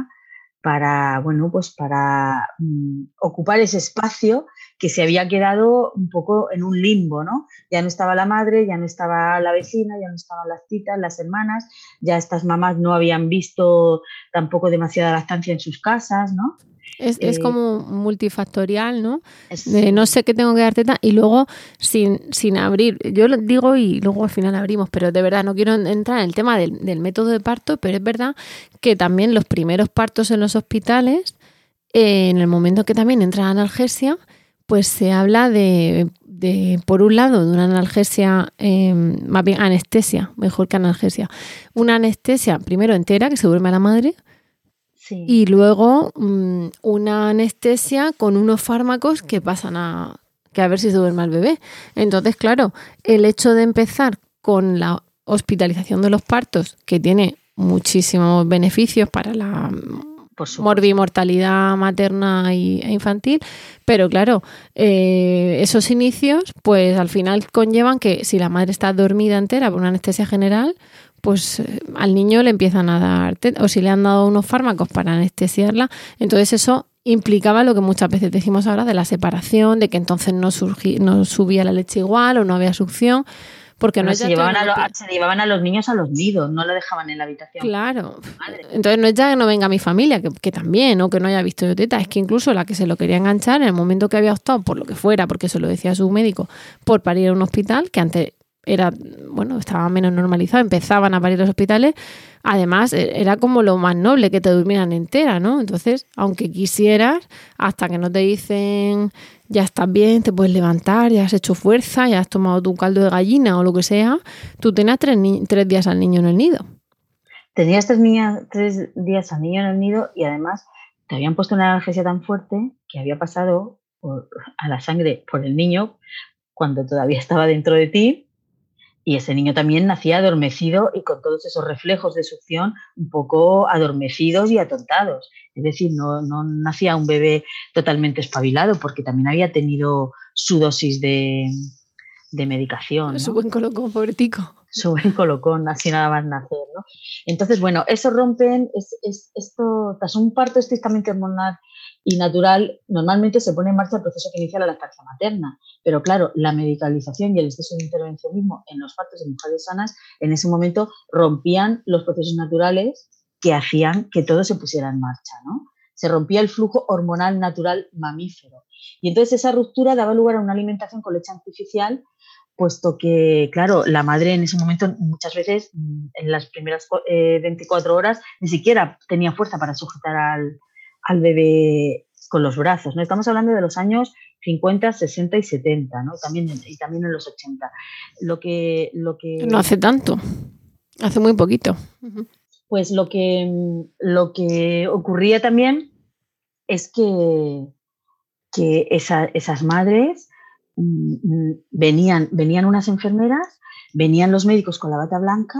para, bueno, pues para mm, ocupar ese espacio que se había quedado un poco en un limbo, ¿no? Ya no estaba la madre, ya no estaba la vecina, ya no estaban las titas, las hermanas, ya estas mamás no habían visto tampoco demasiada lactancia en sus casas, ¿no?
Es, es, eh, como multifactorial, ¿no? De no sé qué tengo que dar teta y luego sin, sin abrir. Yo lo digo y luego al final abrimos, pero de verdad no quiero entrar en el tema del, del método de parto, pero es verdad que también los primeros partos en los hospitales, eh, en el momento que también entra la analgesia, pues se habla de, de, por un lado, de una analgesia, em, más bien anestesia, mejor que analgesia. Una anestesia primero entera, que se duerme a la madre, y luego mm, una anestesia con unos fármacos que pasan a que a ver si se duerme el bebé. Entonces, claro, el hecho de empezar con la hospitalización de los partos, que tiene muchísimos beneficios para la morbimortalidad materna e infantil, pero claro, eh, esos inicios, pues al final conllevan que si la madre está dormida entera por una anestesia general, pues eh, al niño le empiezan a dar, o si le han dado unos fármacos para anestesiarla, entonces eso implicaba lo que muchas veces decimos ahora de la separación, de que entonces no, no subía la leche igual o no había succión. Porque no,
se, llevaban a se llevaban a los niños a los nidos, no lo dejaban en la habitación.
Claro. Entonces no es ya que no venga mi familia, que, también, o que no haya visto yo teta, es que incluso la que se lo quería enganchar en el momento que había optado, por lo que fuera, porque se lo decía su médico, por parir a un hospital, que antes era, bueno, estaba menos normalizado, empezaban a parir los hospitales, además e, era como lo más noble que te durmieran entera, ¿no? Entonces, aunque quisieras, hasta que no te dicen ya estás bien, te puedes levantar, ya has hecho fuerza, ya has tomado tu caldo de gallina o lo que sea, tú tenías tres, tres días al niño en el nido.
Tenías tres, tres días al niño en el nido y además te habían puesto una analgesia tan fuerte que había pasado a la sangre por el niño cuando todavía estaba dentro de ti y ese niño también nacía adormecido y con todos esos reflejos de succión un poco adormecidos y atontados. Es decir, no, no nacía un bebé totalmente espabilado porque también había tenido su dosis de, de medicación.
Su buen colocón, pobretico.
Su buen colocón, así nada más nacer. ¿no? Entonces, bueno, eso rompen, es, esto, tras un parto estrictamente hormonal y natural, normalmente se pone en marcha el proceso que inicia la lactancia materna. Pero claro, la medicalización y el exceso de intervencionismo en los partos de mujeres sanas en ese momento rompían los procesos naturales que hacían que todo se pusiera en marcha. ¿no? Se rompía el flujo hormonal natural mamífero. Y entonces esa ruptura daba lugar a una alimentación con leche artificial puesto que, claro, la madre en ese momento muchas veces, en las primeras 24 eh, horas, ni siquiera tenía fuerza para sujetar al, al bebé con los brazos. ¿no? Estamos hablando de los años 50, 60 y 70, ¿no? También, y también en los 80. Lo que, lo que...
No hace tanto, hace muy poquito.
Pues lo que, lo que ocurría también es que, que esas madres mm, mm, venían, venían unas enfermeras, venían los médicos con la bata blanca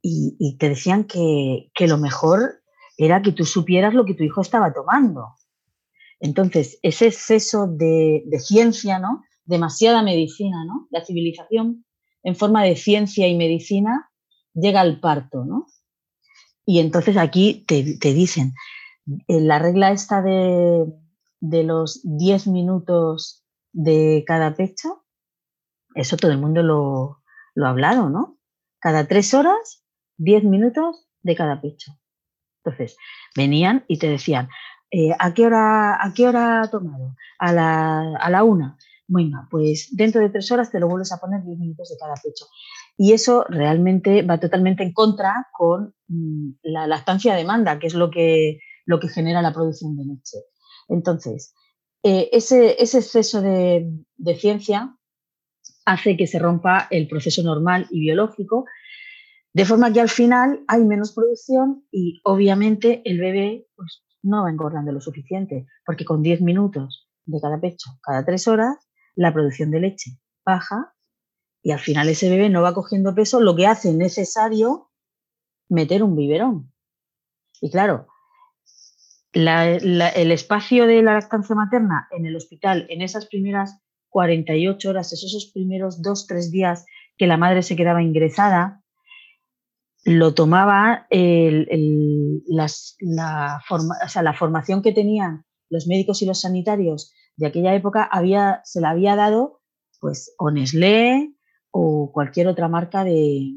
y, te decían que, que lo mejor era que tú supieras lo que tu hijo estaba tomando. Entonces, ese exceso de, ciencia, ¿no? Demasiada medicina, ¿no? La civilización en forma de ciencia y medicina llega al parto, ¿no? Y entonces aquí te, dicen, eh, la regla esta de, los 10 minutos de cada pecho, eso todo el mundo lo, lo ha hablado, ¿no? Cada tres horas, 10 minutos de cada pecho. Entonces, venían y te decían, eh, ¿a, qué hora, ¿a qué hora ha tomado? A la, a la una. Venga, pues dentro de tres horas te lo vuelves a poner 10 minutos de cada pecho. Y eso realmente va totalmente en contra con mm, la lactancia demanda, que es lo que, lo que genera la producción de leche. Entonces, eh, ese, exceso de ciencia hace que se rompa el proceso normal y biológico de forma que al final hay menos producción y obviamente el bebé pues, no va engordando lo suficiente, porque con 10 minutos de cada pecho, cada 3 horas, la producción de leche baja y al final ese bebé no va cogiendo peso, lo que hace necesario meter un biberón. Y claro, el espacio de la lactancia materna en el hospital, en esas primeras 48 horas, esos primeros 2-3 días que la madre se quedaba ingresada, lo tomaba la, la formación que tenían los médicos y los sanitarios de aquella época había, se la había dado pues o Nestlé o cualquier otra marca de,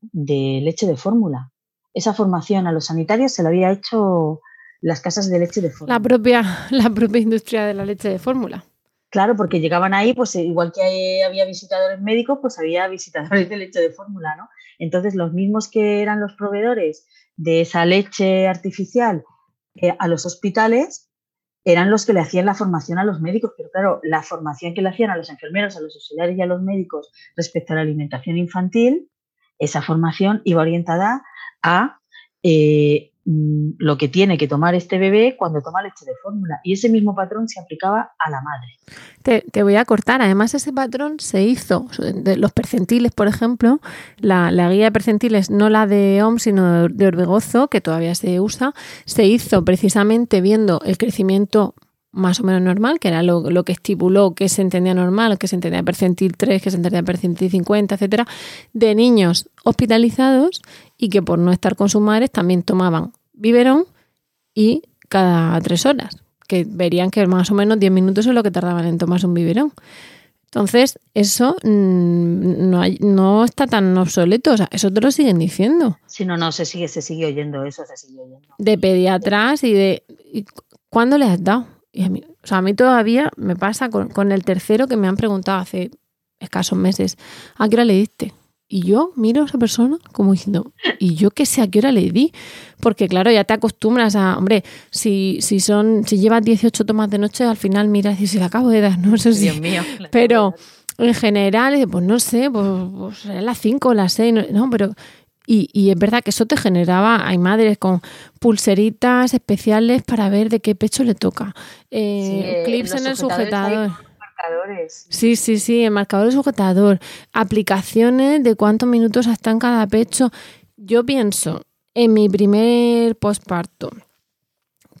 de leche de fórmula. Esa formación a los sanitarios se la había hecho las casas de leche de fórmula.
La propia, la propia industria de la leche de fórmula.
Claro, porque llegaban ahí, pues eh, igual que había visitadores médicos, pues había visitadores de leche de fórmula, ¿no? Entonces, los mismos que eran los proveedores de esa leche artificial eh, a los hospitales eran los que le hacían la formación a los médicos, pero claro, la formación que le hacían a los enfermeros, a los auxiliares y a los médicos respecto a la alimentación infantil, esa formación iba orientada a eh, lo que tiene que tomar este bebé cuando toma leche de fórmula. Y ese mismo patrón se aplicaba a la madre.
Te, voy a cortar. Además, ese patrón se hizo, de los percentiles, por ejemplo, la, guía de percentiles, no la de OMS, sino de Orbegozo, que todavía se usa, se hizo precisamente viendo el crecimiento más o menos normal, que era lo, lo, que estipuló que se entendía normal, que se entendía percentil 3, que se entendía percentil 50, etcétera, de niños hospitalizados y que por no estar con sus madres también tomaban biberón y cada tres horas, que verían que más o menos 10 minutos es lo que tardaban en tomarse un biberón. Entonces, eso mm, no, no está tan obsoleto, o sea, eso te lo siguen diciendo.
Si no, no, se sigue, se sigue oyendo eso, se sigue oyendo.
De pediatras y de... ¿Cuándo les has dado? Y a mí, o sea, a mí todavía me pasa con, con el tercero que me han preguntado hace escasos meses, ¿a qué hora le diste? Y yo miro a esa persona como diciendo, ¿y yo qué sé a qué hora le di? Porque claro, ya te acostumbras a, hombre, si, si son, si llevas 18 tomas de noche, al final miras y si la acabo de dar, no sé si.
Dios mío.
Pero en general, pues no sé, pues, pues las 5 o las 6, no, no, pero y, y, es verdad que eso te generaba, hay madres con pulseritas especiales para ver de qué pecho le toca, eh,
Sí,
clips en el sujetador. Sí, sí, sí, el marcador de sujetador, aplicaciones de cuántos minutos está en cada pecho. Yo pienso en mi primer posparto,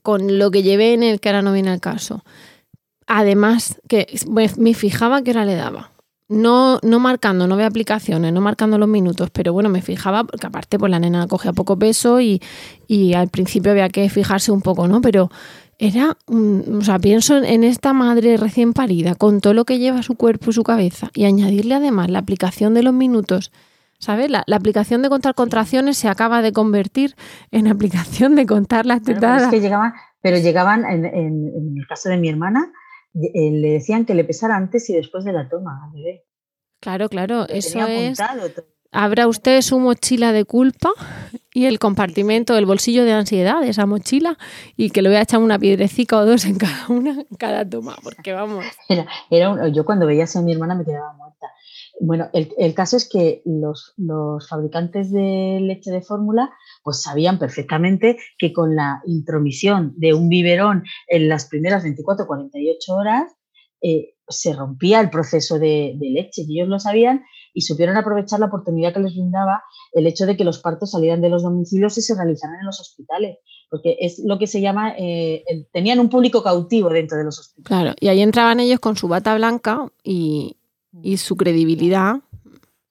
con lo que llevé en el que ahora no viene al caso. Además, que me, fijaba qué hora le daba. No, no marcando, no veo aplicaciones, no marcando los minutos, pero bueno, me fijaba, porque aparte pues la nena cogía poco peso y, y al principio había que fijarse un poco, ¿no? Pero era, un- o sea, pienso en esta madre recién parida, con todo lo que lleva su cuerpo y su cabeza, y añadirle además la aplicación de los minutos, ¿sabes? La, la aplicación de contar contracciones se acaba de convertir en aplicación de contar las
pero
tetadas.
es que llegaban, pero llegaban, en, en- en el caso de mi hermana, eh, le decían que le pesara antes y después de la toma al bebé.
Claro, claro, eso es...
todo.
Abra usted su mochila de culpa y el compartimento, el bolsillo de ansiedad de esa mochila y que le voy a echar una piedrecita o dos en cada una, en cada toma, porque vamos.
Era, era un- yo cuando veía a mi hermana me quedaba muerta. Bueno, el, el caso es que los, los fabricantes de leche de fórmula pues sabían perfectamente que con la intromisión de un biberón en las primeras 24-48 horas eh, se rompía el proceso de, de leche y ellos lo sabían y supieron aprovechar la oportunidad que les brindaba el hecho de que los partos salieran de los domicilios y se realizaran en los hospitales, porque es lo que se llama, eh, el- tenían un público cautivo dentro de los hospitales.
Claro, y ahí entraban ellos con su bata blanca y, y su credibilidad.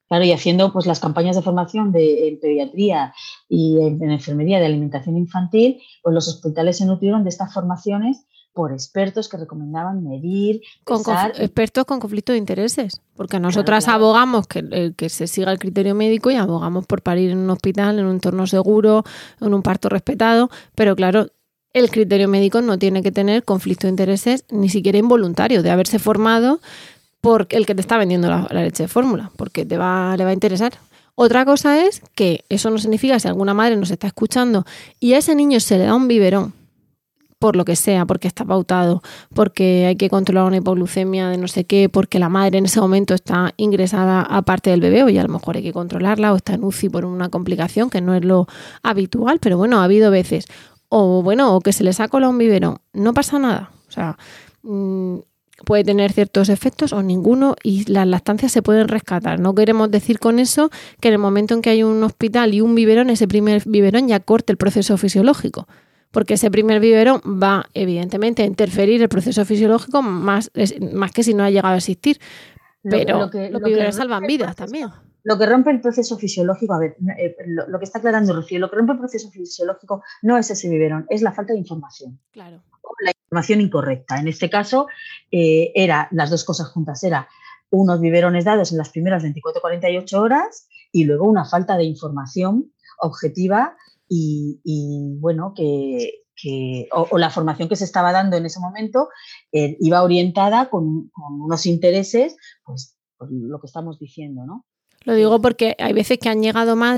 Claro, y haciendo pues las campañas de formación de en pediatría y en, en enfermería de alimentación infantil, pues los hospitales se nutrieron de estas formaciones por expertos que recomendaban medir,
Con
pesar
expertos con conflicto de intereses, porque nosotras
claro.
abogamos que, que se siga el criterio médico y abogamos por parir en un hospital, en un entorno seguro, en un parto respetado, pero claro, el criterio médico no tiene que tener conflicto de intereses ni siquiera involuntario de haberse formado por el que te está vendiendo la, la leche de fórmula, porque te va, le va a interesar. Otra cosa es que eso no significa si alguna madre nos está escuchando y a ese niño se le da un biberón por lo que sea, porque está pautado, porque hay que controlar una hipoglucemia de no sé qué, porque la madre en ese momento está ingresada aparte del bebé, o ya a lo mejor hay que controlarla, o está en UCI por una complicación que no es lo habitual, pero bueno, ha habido veces. O bueno, o que se le saca un biberón, no pasa nada. O sea, mm, puede tener ciertos efectos o ninguno y las lactancias se pueden rescatar. No queremos decir con eso que en el momento en que hay un hospital y un biberón, ese primer biberón ya corte el proceso fisiológico porque ese primer biberón va evidentemente a interferir el proceso fisiológico más, más que si no ha llegado a existir.
Lo-
Pero
lo que-
los
lo
biberones salvan vidas
proceso-
también.
Lo que rompe el proceso fisiológico, a ver, eh, lo, lo que está aclarando Rocío, lo que rompe el proceso fisiológico no es ese biberón, es la falta de información.
Claro.
o La información incorrecta. En este caso, eh, era las dos cosas juntas. Era unos biberones dados en las primeras 24-48 horas y luego una falta de información objetiva y, y, bueno, que, que- o, o la formación que se estaba dando en ese momento eh, iba orientada con, con unos intereses, pues, por lo que estamos diciendo, ¿no?
Lo digo porque hay veces que han llegado más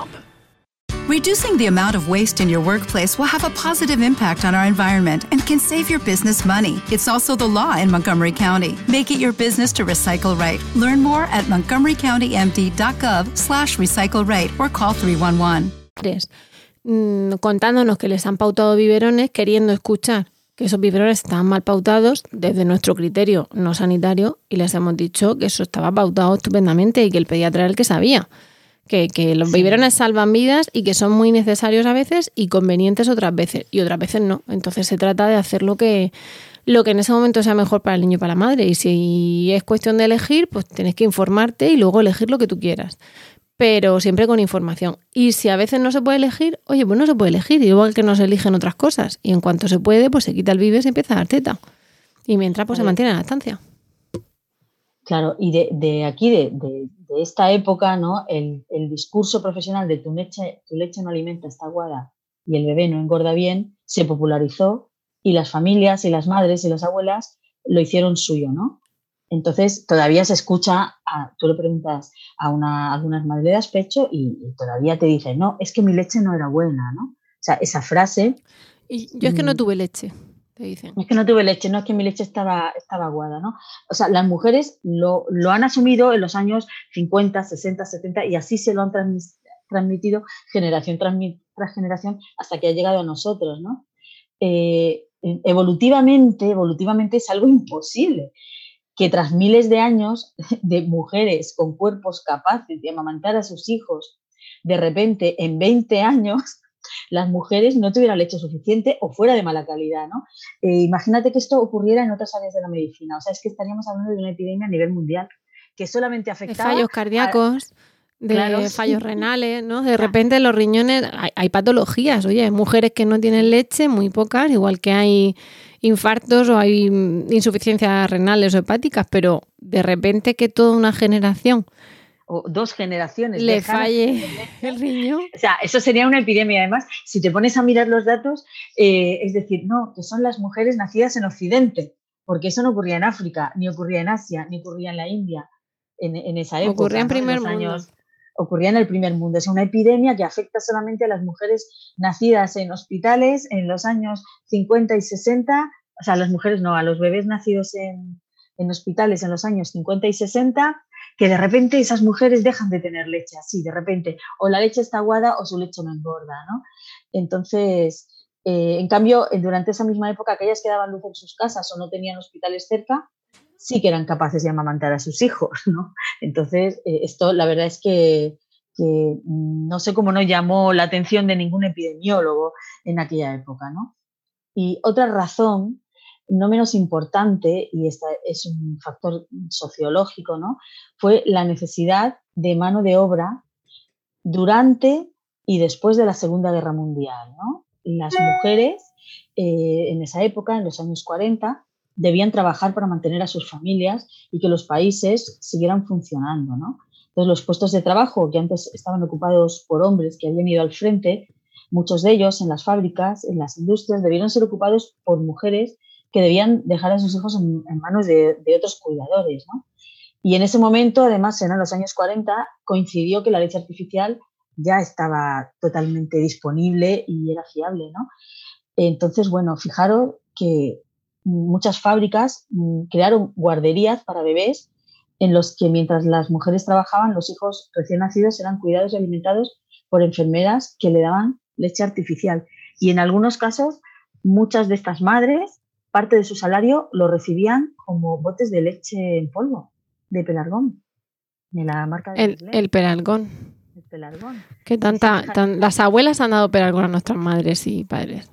Reducing the amount of waste in your workplace will have a positive impact on our environment and can save your business money. It's also the law in Montgomery County. Make it your business to recycle right. Learn more at montgomerycountymd.gov slash recycle right or call 311.
madres, mm, contándonos que les han pautado biberones, queriendo escuchar que esos biberones estaban mal pautados desde nuestro criterio no sanitario y les hemos dicho que eso estaba pautado estupendamente y que el pediatra era el que sabía. Que, que los biberones salvan vidas y que son muy necesarios a veces y convenientes otras veces y otras veces no. Entonces se trata de hacer lo que, lo que en ese momento sea mejor para el niño y para la madre. Y si es cuestión de elegir, pues tienes que informarte y luego elegir lo que tú quieras. Pero siempre con información. Y si a veces no se puede elegir, oye, pues no se puede elegir, igual que no se eligen otras cosas. Y en cuanto se puede, pues se quita el vive y se empieza a dar teta. Y mientras, pues se mantiene la estancia.
Claro, y de, aquí, de, esta época, ¿no? El, discurso profesional de tu leche, tu leche no alimenta, está aguada y el bebé no engorda bien, se popularizó y las familias y las madres y las abuelas lo hicieron suyo, ¿no? Entonces todavía se escucha, tú le preguntas a, una, algunas madres de despecho y, todavía te dicen, no, es que mi leche no era buena, ¿no? O sea, esa frase...
Y yo es que no mm, tuve leche, te dicen.
Es que no tuve leche, no es que mi leche estaba, estaba aguada, ¿no? O sea, las mujeres lo, lo han asumido en los años 50, 60, 70 y así se lo han transmitido generación tras, generación hasta que ha llegado a nosotros, ¿no? Eh, evolutivamente, evolutivamente es algo imposible que tras miles de años de mujeres con cuerpos capaces de amamantar a sus hijos, de repente en 20 años las mujeres no tuvieran leche suficiente o fuera de mala calidad, ¿no? Eh, imagínate que esto ocurriera en otras áreas de la medicina, o sea, es que estaríamos hablando de una epidemia a nivel mundial que solamente afectaba...
fallos cardíacos de fallos renales, ¿no? De repente los riñones, hay, patologías, oye, hay mujeres que no tienen leche, muy pocas, igual que hay infartos o hay insuficiencias renales o hepáticas, pero de repente que toda una generación
o dos generaciones
le falle el riñón.
O sea, eso sería una epidemia. Además, si te pones a mirar los datos, eh, es decir, no, que son las mujeres nacidas en Occidente, porque eso no ocurría en África, ni ocurría en Asia, ni ocurría en la India en, esa época.
Ocurría en primer mundo
ocurría en el primer mundo. Es una epidemia que afecta solamente a las mujeres nacidas en hospitales en los años 50 y 60, o sea, a las mujeres no, a los bebés nacidos en, hospitales en los años 50 y 60, que de repente esas mujeres dejan de tener leche, así, de repente, o la leche está aguada o su leche no engorda, ¿no? Entonces, eh, en cambio, durante esa misma época, aquellas que daban luz en sus casas o no tenían hospitales cerca, sí que eran capaces de amamantar a sus hijos, ¿no? Entonces, eh, esto la verdad es que, mm, no sé cómo no llamó la atención de ningún epidemiólogo en aquella época, ¿no? Y otra razón, no menos importante, y esta es un factor sociológico, ¿no? Fue la necesidad de mano de obra durante y después de la Segunda Guerra Mundial, ¿no? Las mujeres eh, en esa época, en los años 40, debían trabajar para mantener a sus familias y que los países siguieran funcionando. ¿no? Entonces, los puestos de trabajo que antes estaban ocupados por hombres que habían ido al frente, muchos de ellos en las fábricas, en las industrias, debieron ser ocupados por mujeres que debían dejar a sus hijos en, manos de, otros cuidadores. ¿no? Y en ese momento, además, en los años 40, coincidió que la leche artificial ya estaba totalmente disponible y era fiable. ¿no? Entonces, bueno, fijaros que muchas fábricas mm, crearon guarderías para bebés en los que mientras las mujeres trabajaban, los hijos recién nacidos eran cuidados y alimentados por enfermeras que le daban leche artificial. Y en algunos casos, muchas de estas madres, parte de su salario lo recibían como botes de leche en polvo, de pelargón, de la marca de
el, el pelargón.
El pelargón.
Que tanta, las abuelas han dado pelargón a nuestras madres y padres.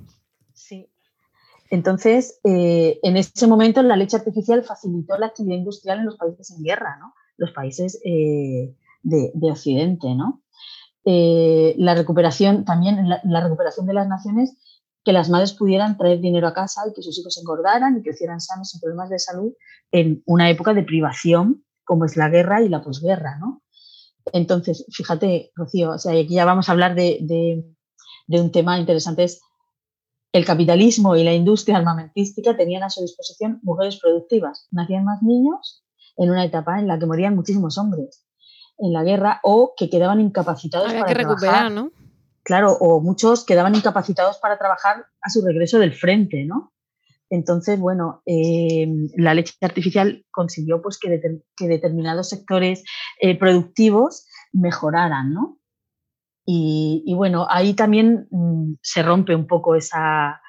Entonces, eh, en ese momento la leche artificial facilitó la actividad industrial en los países en guerra, ¿no? los países eh, de, Occidente. ¿no? Eh, la recuperación, también la, recuperación de las naciones, que las madres pudieran traer dinero a casa y que sus hijos engordaran y crecieran sanos sin problemas de salud en una época de privación como es la guerra y la posguerra. ¿no? Entonces, fíjate, Rocío, o sea, aquí ya vamos a hablar de, de un tema interesante, es el capitalismo y la industria armamentística tenían a su disposición mujeres productivas. Nacían más niños en una etapa en la que morían muchísimos hombres en la guerra o que quedaban incapacitados
para
que
recuperar, ¿no?
Claro, o muchos quedaban incapacitados para trabajar a su regreso del frente, ¿no? Entonces, bueno, em, la leche artificial consiguió pues, que, determinados sectores eh, productivos mejoraran, ¿no? Y, bueno, ahí también mm, se rompe un poco esa,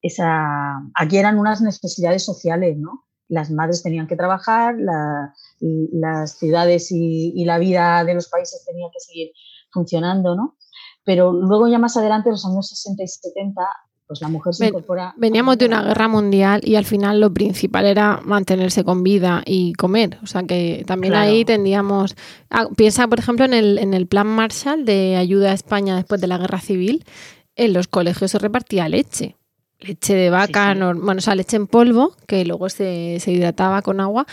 esa... Aquí eran unas necesidades sociales, ¿no? Las madres tenían que trabajar, las ciudades y, la vida de los países tenían que seguir funcionando, ¿no? Pero luego ya más adelante, en los años 60 y 70, pues la mujer se incorpora.
Veníamos de una guerra mundial y al final lo principal era mantenerse con vida y comer. O sea que también ahí tendríamos. Ah, piensa, por ejemplo, en el, en el plan Marshall de ayuda a España después de la guerra civil. En los colegios se repartía leche. Leche de vaca, bueno, o sea, leche en polvo, que luego se, se hidrataba con agua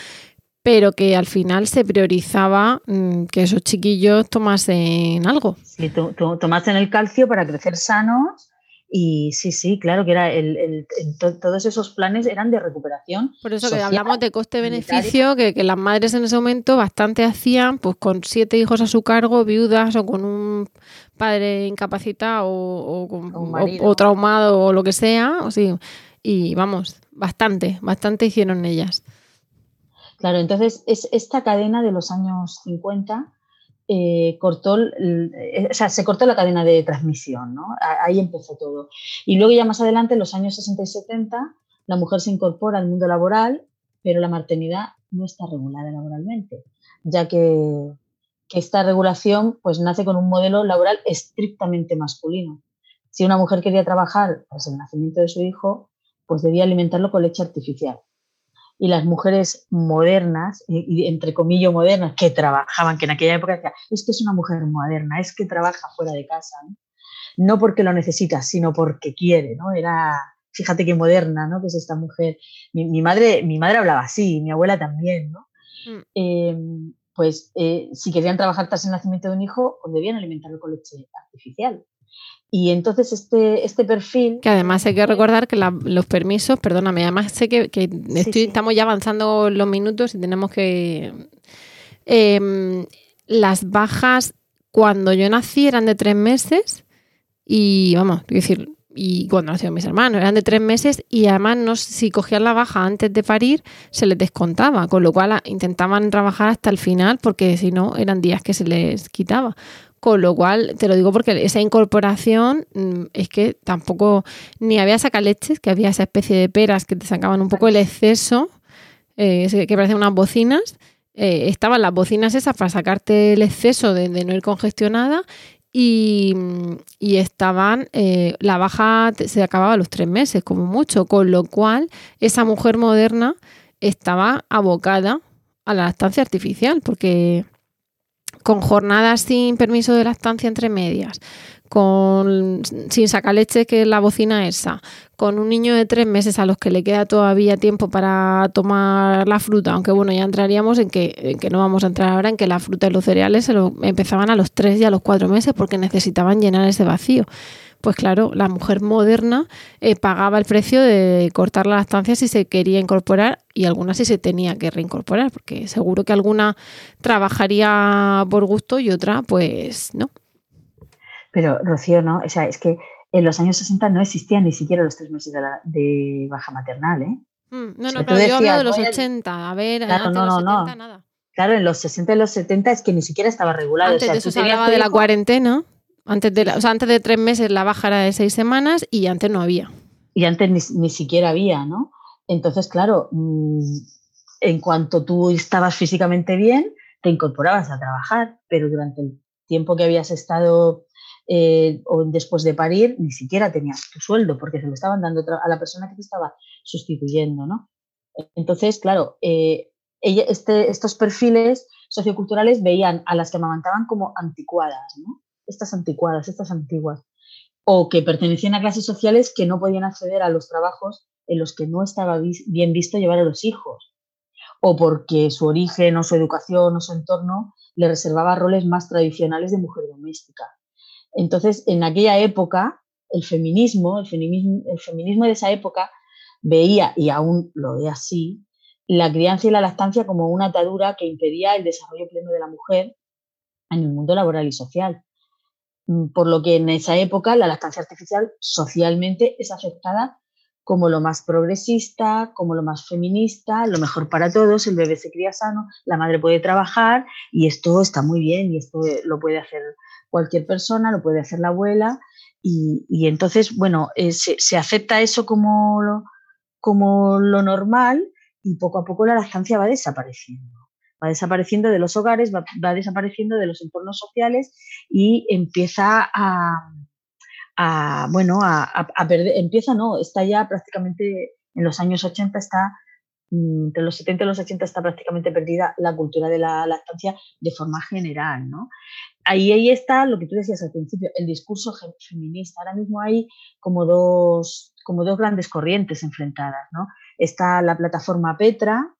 pero que al final se priorizaba mm, que esos chiquillos tomasen algo.
Sí, tomasen el calcio para crecer sanos y sí, sí, claro que era el, todos esos planes eran de recuperación.
Por eso que hablamos de coste-beneficio, que, las madres en ese momento bastante hacían, pues con siete hijos a su cargo, viudas o con un padre incapacitado o, o, traumado o lo que sea. O sí, y vamos, bastante, bastante hicieron ellas.
Claro, entonces es esta cadena de los años 50 eh, cortó, eh, o sea, se cortó la cadena de transmisión, ¿no? Ahí empezó todo. Y luego ya más adelante, en los años 60 y 70, la mujer se incorpora al mundo laboral, pero la maternidad no está regulada laboralmente, ya que, esta regulación pues nace con un modelo laboral estrictamente masculino. Si una mujer quería trabajar tras el nacimiento de su hijo, pues debía alimentarlo con leche artificial y las mujeres modernas, y, entre comillas modernas, que trabajaban, que en aquella época decían, es que es una mujer moderna, es que trabaja fuera de casa, ¿no? porque lo necesita, sino porque quiere, ¿no? Era, fíjate qué moderna, ¿no? Que es esta mujer. Mi, madre, mi madre hablaba así, mi abuela también, ¿no? Mm. Em, pues eh, si querían trabajar tras el nacimiento de un hijo, pues debían alimentarlo con leche artificial. Y entonces este, este perfil...
Que además hay que recordar que los permisos, perdóname, además sé que, estamos ya avanzando los minutos y tenemos que... Em, las bajas cuando yo nací eran de tres meses y vamos, decir, y cuando nacieron mis hermanos eran de tres meses y además no, si cogían la baja antes de parir se les descontaba, con lo cual intentaban trabajar hasta el final porque si no eran días que se les quitaba. Con lo cual, te lo digo porque esa incorporación mm, es que tampoco ni había sacaleches, que había esa especie de peras que te sacaban un poco el exceso, eh, que parecen unas bocinas. Eh, estaban las bocinas esas para sacarte el exceso de, no ir congestionada y, y estaban, eh, la baja se acababa a los tres meses, como mucho, con lo cual esa mujer moderna estaba abocada a la lactancia artificial, porque con jornadas sin permiso de lactancia entre medias, con sin leche que es la bocina esa, con un niño de tres meses a los que le queda todavía tiempo para tomar la fruta, aunque bueno, ya entraríamos en que, que no vamos a entrar ahora en que la fruta y los cereales se lo empezaban a los tres y a los cuatro meses porque necesitaban llenar ese vacío pues claro, la mujer moderna eh, pagaba el precio de cortar la lactancia si se quería incorporar y alguna si se tenía que reincorporar, porque seguro que alguna trabajaría por gusto y otra pues no.
Pero Rocío, no, o sea, es que en los años 60 no existían ni siquiera los tres meses de, baja maternal, ¿eh?
Mm, no, no, pero yo hablo de los 80, a ver,
claro, no, no, no. nada. Claro, en los 60 y los 70 es que ni siquiera estaba regulado.
Antes de eso se hablaba de la cuarentena. Antes de, o sea, antes de tres meses la baja era de seis semanas y antes no había.
Y antes ni, siquiera había, ¿no? Entonces, claro, mm, en cuanto tú estabas físicamente bien, te incorporabas a trabajar, pero durante el tiempo que habías estado eh, o después de parir, ni siquiera tenías tu sueldo porque se lo estaban dando a la persona que te estaba sustituyendo, ¿no? Entonces, claro, eh, este, estos perfiles socioculturales veían a las que amamantaban como anticuadas, ¿no? Estas anticuadas, estas antiguas, o que pertenecían a clases sociales que no podían acceder a los trabajos en los que no estaba bien visto llevar a los hijos, o porque su origen o su educación o su entorno le reservaba roles más tradicionales de mujer doméstica. Entonces, en aquella época, el feminismo, el feminismo, el feminismo de esa época veía, y aún lo ve así, la crianza y la lactancia como una atadura que impedía el desarrollo pleno de la mujer en el mundo laboral y social. Mm, por lo que en esa época la lactancia artificial socialmente es aceptada como lo más progresista, como lo más feminista, lo mejor para todos, el bebé se cría sano, la madre puede trabajar y esto está muy bien y esto lo puede hacer cualquier persona, lo puede hacer la abuela y, entonces, bueno, eh, se, acepta eso como lo, como lo normal y poco a poco la lactancia va desapareciendo va desapareciendo de los hogares, va, desapareciendo de los entornos sociales y empieza a, bueno, a, a, perder, empieza, no, está ya prácticamente en los años 80 está mm, entre los 70 y los 80 está prácticamente perdida la cultura de la lactancia de forma general, ¿no? Ahí, ahí está lo que tú decías al principio, el discurso feminista. Ahora mismo hay como dos, como dos grandes corrientes enfrentadas, ¿no? Está la plataforma Petra,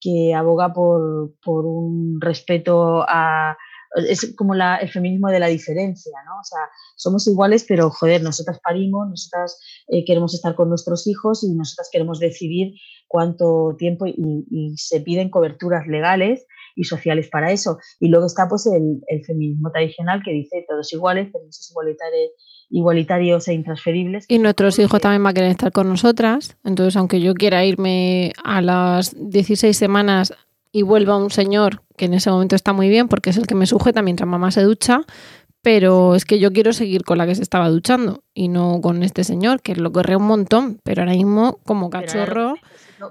que aboga por, por un respeto a, es como la, el feminismo de la diferencia, ¿no? O sea, somos iguales, pero joder, nosotras parimos, nosotras eh, queremos estar con nuestros hijos y nosotras queremos decidir cuánto tiempo y, se piden coberturas legales y sociales para eso. Y luego está pues el, el feminismo tradicional que dice todos iguales, permisos igualitarios, igualitarios e intransferibles.
Y nuestros hijos también van a querer estar con nosotras. Entonces, aunque yo quiera irme a las 16 semanas y vuelva un señor que en ese momento está muy bien porque es el que me sujeta mientras mamá se ducha, pero es que yo quiero seguir con la que se estaba duchando y no con este señor, que lo corre un montón, pero ahora mismo como cachorro...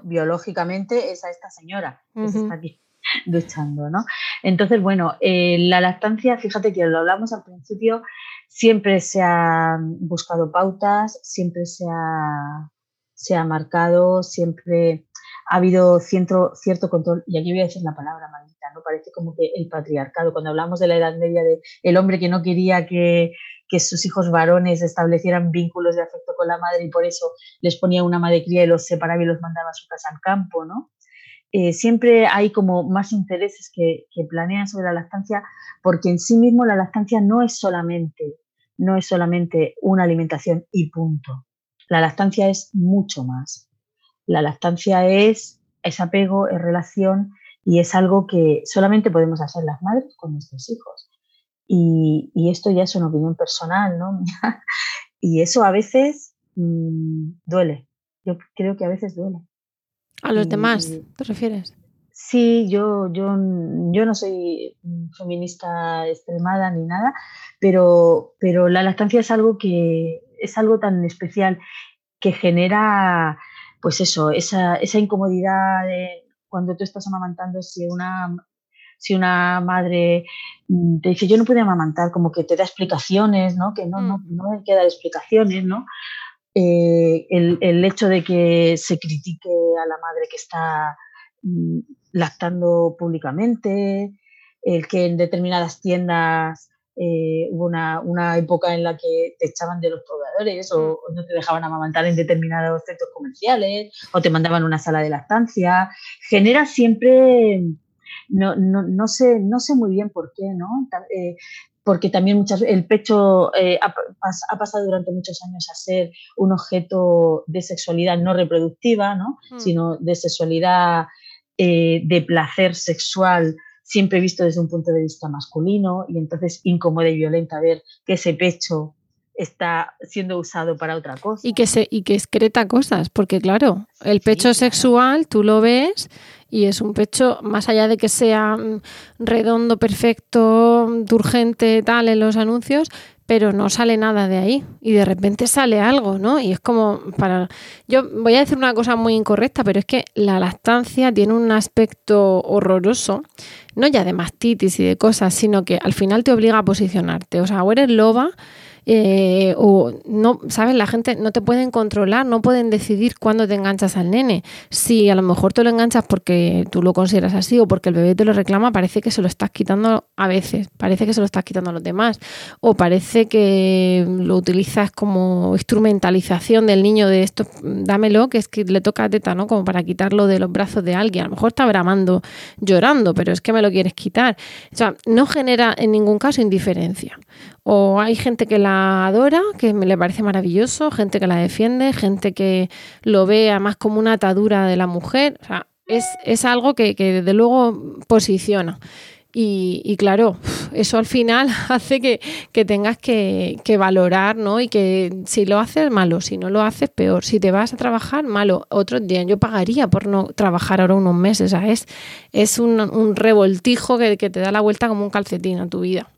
biológicamente es a esta señora que se está aquí duchando, ¿no? Entonces, bueno, eh, la lactancia, fíjate que lo hablamos al principio, siempre se han buscado pautas, siempre se ha, se ha marcado, siempre ha habido cierto, cierto control, y aquí voy a decir la palabra maldita, ¿no? Parece como que el patriarcado, cuando hablamos de la Edad Media, de el hombre que no quería que, que sus hijos varones establecieran vínculos de afecto con la madre y por eso les ponía una madre cría y los separaba y los mandaba a su casa al campo, ¿no? Eh, siempre hay como más intereses que, planean sobre la lactancia, porque en sí mismo la lactancia no es solamente, no es solamente una alimentación y punto. La lactancia es mucho más. La lactancia es, es apego, es relación y es algo que solamente podemos hacer las madres con nuestros hijos. Y, esto ya es una opinión personal, ¿no? y eso a veces mm, duele. Yo creo que a veces duele.
¿A los demás te refieres?
Sí, yo, yo, yo no soy feminista extremada ni nada, pero, pero la lactancia es algo que es algo tan especial que genera pues eso, esa, esa incomodidad de cuando tú estás amamantando, si una, si una madre mm, te dice yo no puedo amamantar, como que te da explicaciones, ¿no? Que no, no, mm. no hay que dar explicaciones, ¿no? Eh, el, hecho de que se critique a la madre que está mm, lactando públicamente, el que en determinadas tiendas eh, hubo una, época en la que te echaban de los proveedores o, no te dejaban amamantar en determinados centros comerciales o te mandaban una sala de lactancia. Genera siempre, no, no, no, sé, no sé muy bien por qué, ¿no? Eh, porque también muchas el pecho eh, ha, ha, pasado durante muchos años a ser un objeto de sexualidad no reproductiva, ¿no? Mm. sino de sexualidad de placer sexual siempre visto desde un punto de vista masculino y entonces incómoda y violenta ver que ese pecho está siendo usado para otra cosa.
Y que, se, y que excreta cosas, porque claro, el pecho sexual tú lo ves y es un pecho, más allá de que sea mm, redondo, perfecto, urgente, tal en los anuncios, pero no sale nada de ahí y de repente sale algo, ¿no? Y es como para yo voy a decir una cosa muy incorrecta, pero es que la lactancia tiene un aspecto horroroso, no ya de mastitis y de cosas, sino que al final te obliga a posicionarte, o sea, o eres loba eh, o no, ¿sabes? La gente no te pueden controlar, no pueden decidir cuándo te enganchas al nene. Si a lo mejor te lo enganchas porque tú lo consideras así o porque el bebé te lo reclama, parece que se lo estás quitando a veces, parece que se lo estás quitando a los demás o parece que lo utilizas como instrumentalización del niño de esto, dámelo, que es que le toca teta, ¿no? Como para quitarlo de los brazos de alguien. A lo mejor está bramando, llorando, pero es que me lo quieres quitar. O sea, no genera en ningún caso indiferencia. O hay gente que la adora, que me le parece maravilloso, gente que la defiende, gente que lo ve además como una atadura de la mujer. O sea, es, es algo que, que, desde luego posiciona. Y, y, claro, eso al final hace que, que tengas que, que, valorar, ¿no? Y que si lo haces, malo, si no lo haces, peor. Si te vas a trabajar, malo. Otro día yo pagaría por no trabajar ahora unos meses, ¿sabes? Es un, un revoltijo que, que te da la vuelta como un calcetín a tu vida.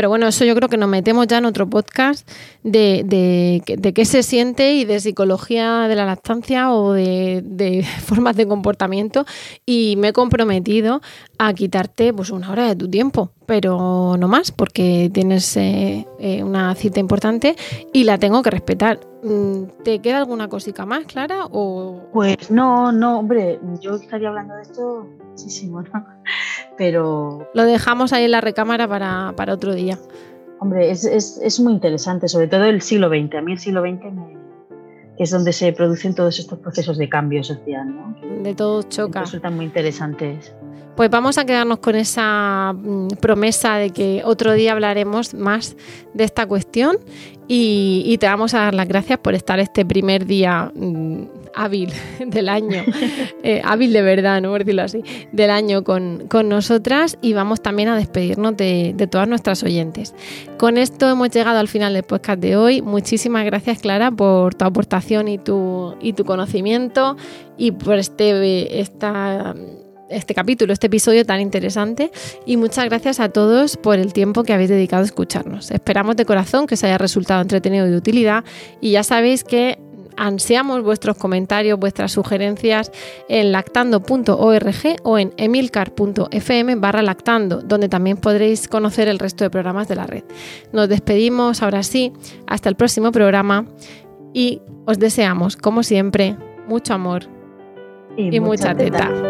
Pero bueno, eso yo creo que nos metemos ya en otro podcast de, de, de qué se siente y de psicología de la lactancia o de, formas de comportamiento. Y me he comprometido a quitarte pues una hora de tu tiempo, pero no más, porque tienes eh, eh, una cita importante y la tengo que respetar. Mm, ¿Te queda alguna cosita más, Clara?
Pues no, no, hombre, yo estaría hablando de esto muchísimo, ¿no? Pero...
Lo dejamos ahí en la recámara para, para otro día.
Hombre, es, es, es, muy interesante, sobre todo el siglo XX. A mí el siglo XX me, es donde se producen todos estos procesos de cambio social, ¿no?
De todo choca.
Resultan muy interesantes.
Pues vamos a quedarnos con esa mm, promesa de que otro día hablaremos más de esta cuestión y, y te vamos a dar las gracias por estar este primer día mmm, hábil del año, eh, hábil de verdad, no por decirlo así, del año con, con nosotras y vamos también a despedirnos de, de, todas nuestras oyentes. Con esto hemos llegado al final del podcast de hoy. Muchísimas gracias Clara por tu aportación y tu, y tu conocimiento y por este, este capítulo, este episodio tan interesante y muchas gracias a todos por el tiempo que habéis dedicado a escucharnos. Esperamos de corazón que os haya resultado entretenido y de utilidad y ya sabéis que ansiamos vuestros comentarios, vuestras sugerencias en lactando.org o en emilcar.fm barra lactando, donde también podréis conocer el resto de programas de la red. Nos despedimos ahora sí, hasta el próximo programa y os deseamos, como siempre, mucho amor y, y mucha, teta.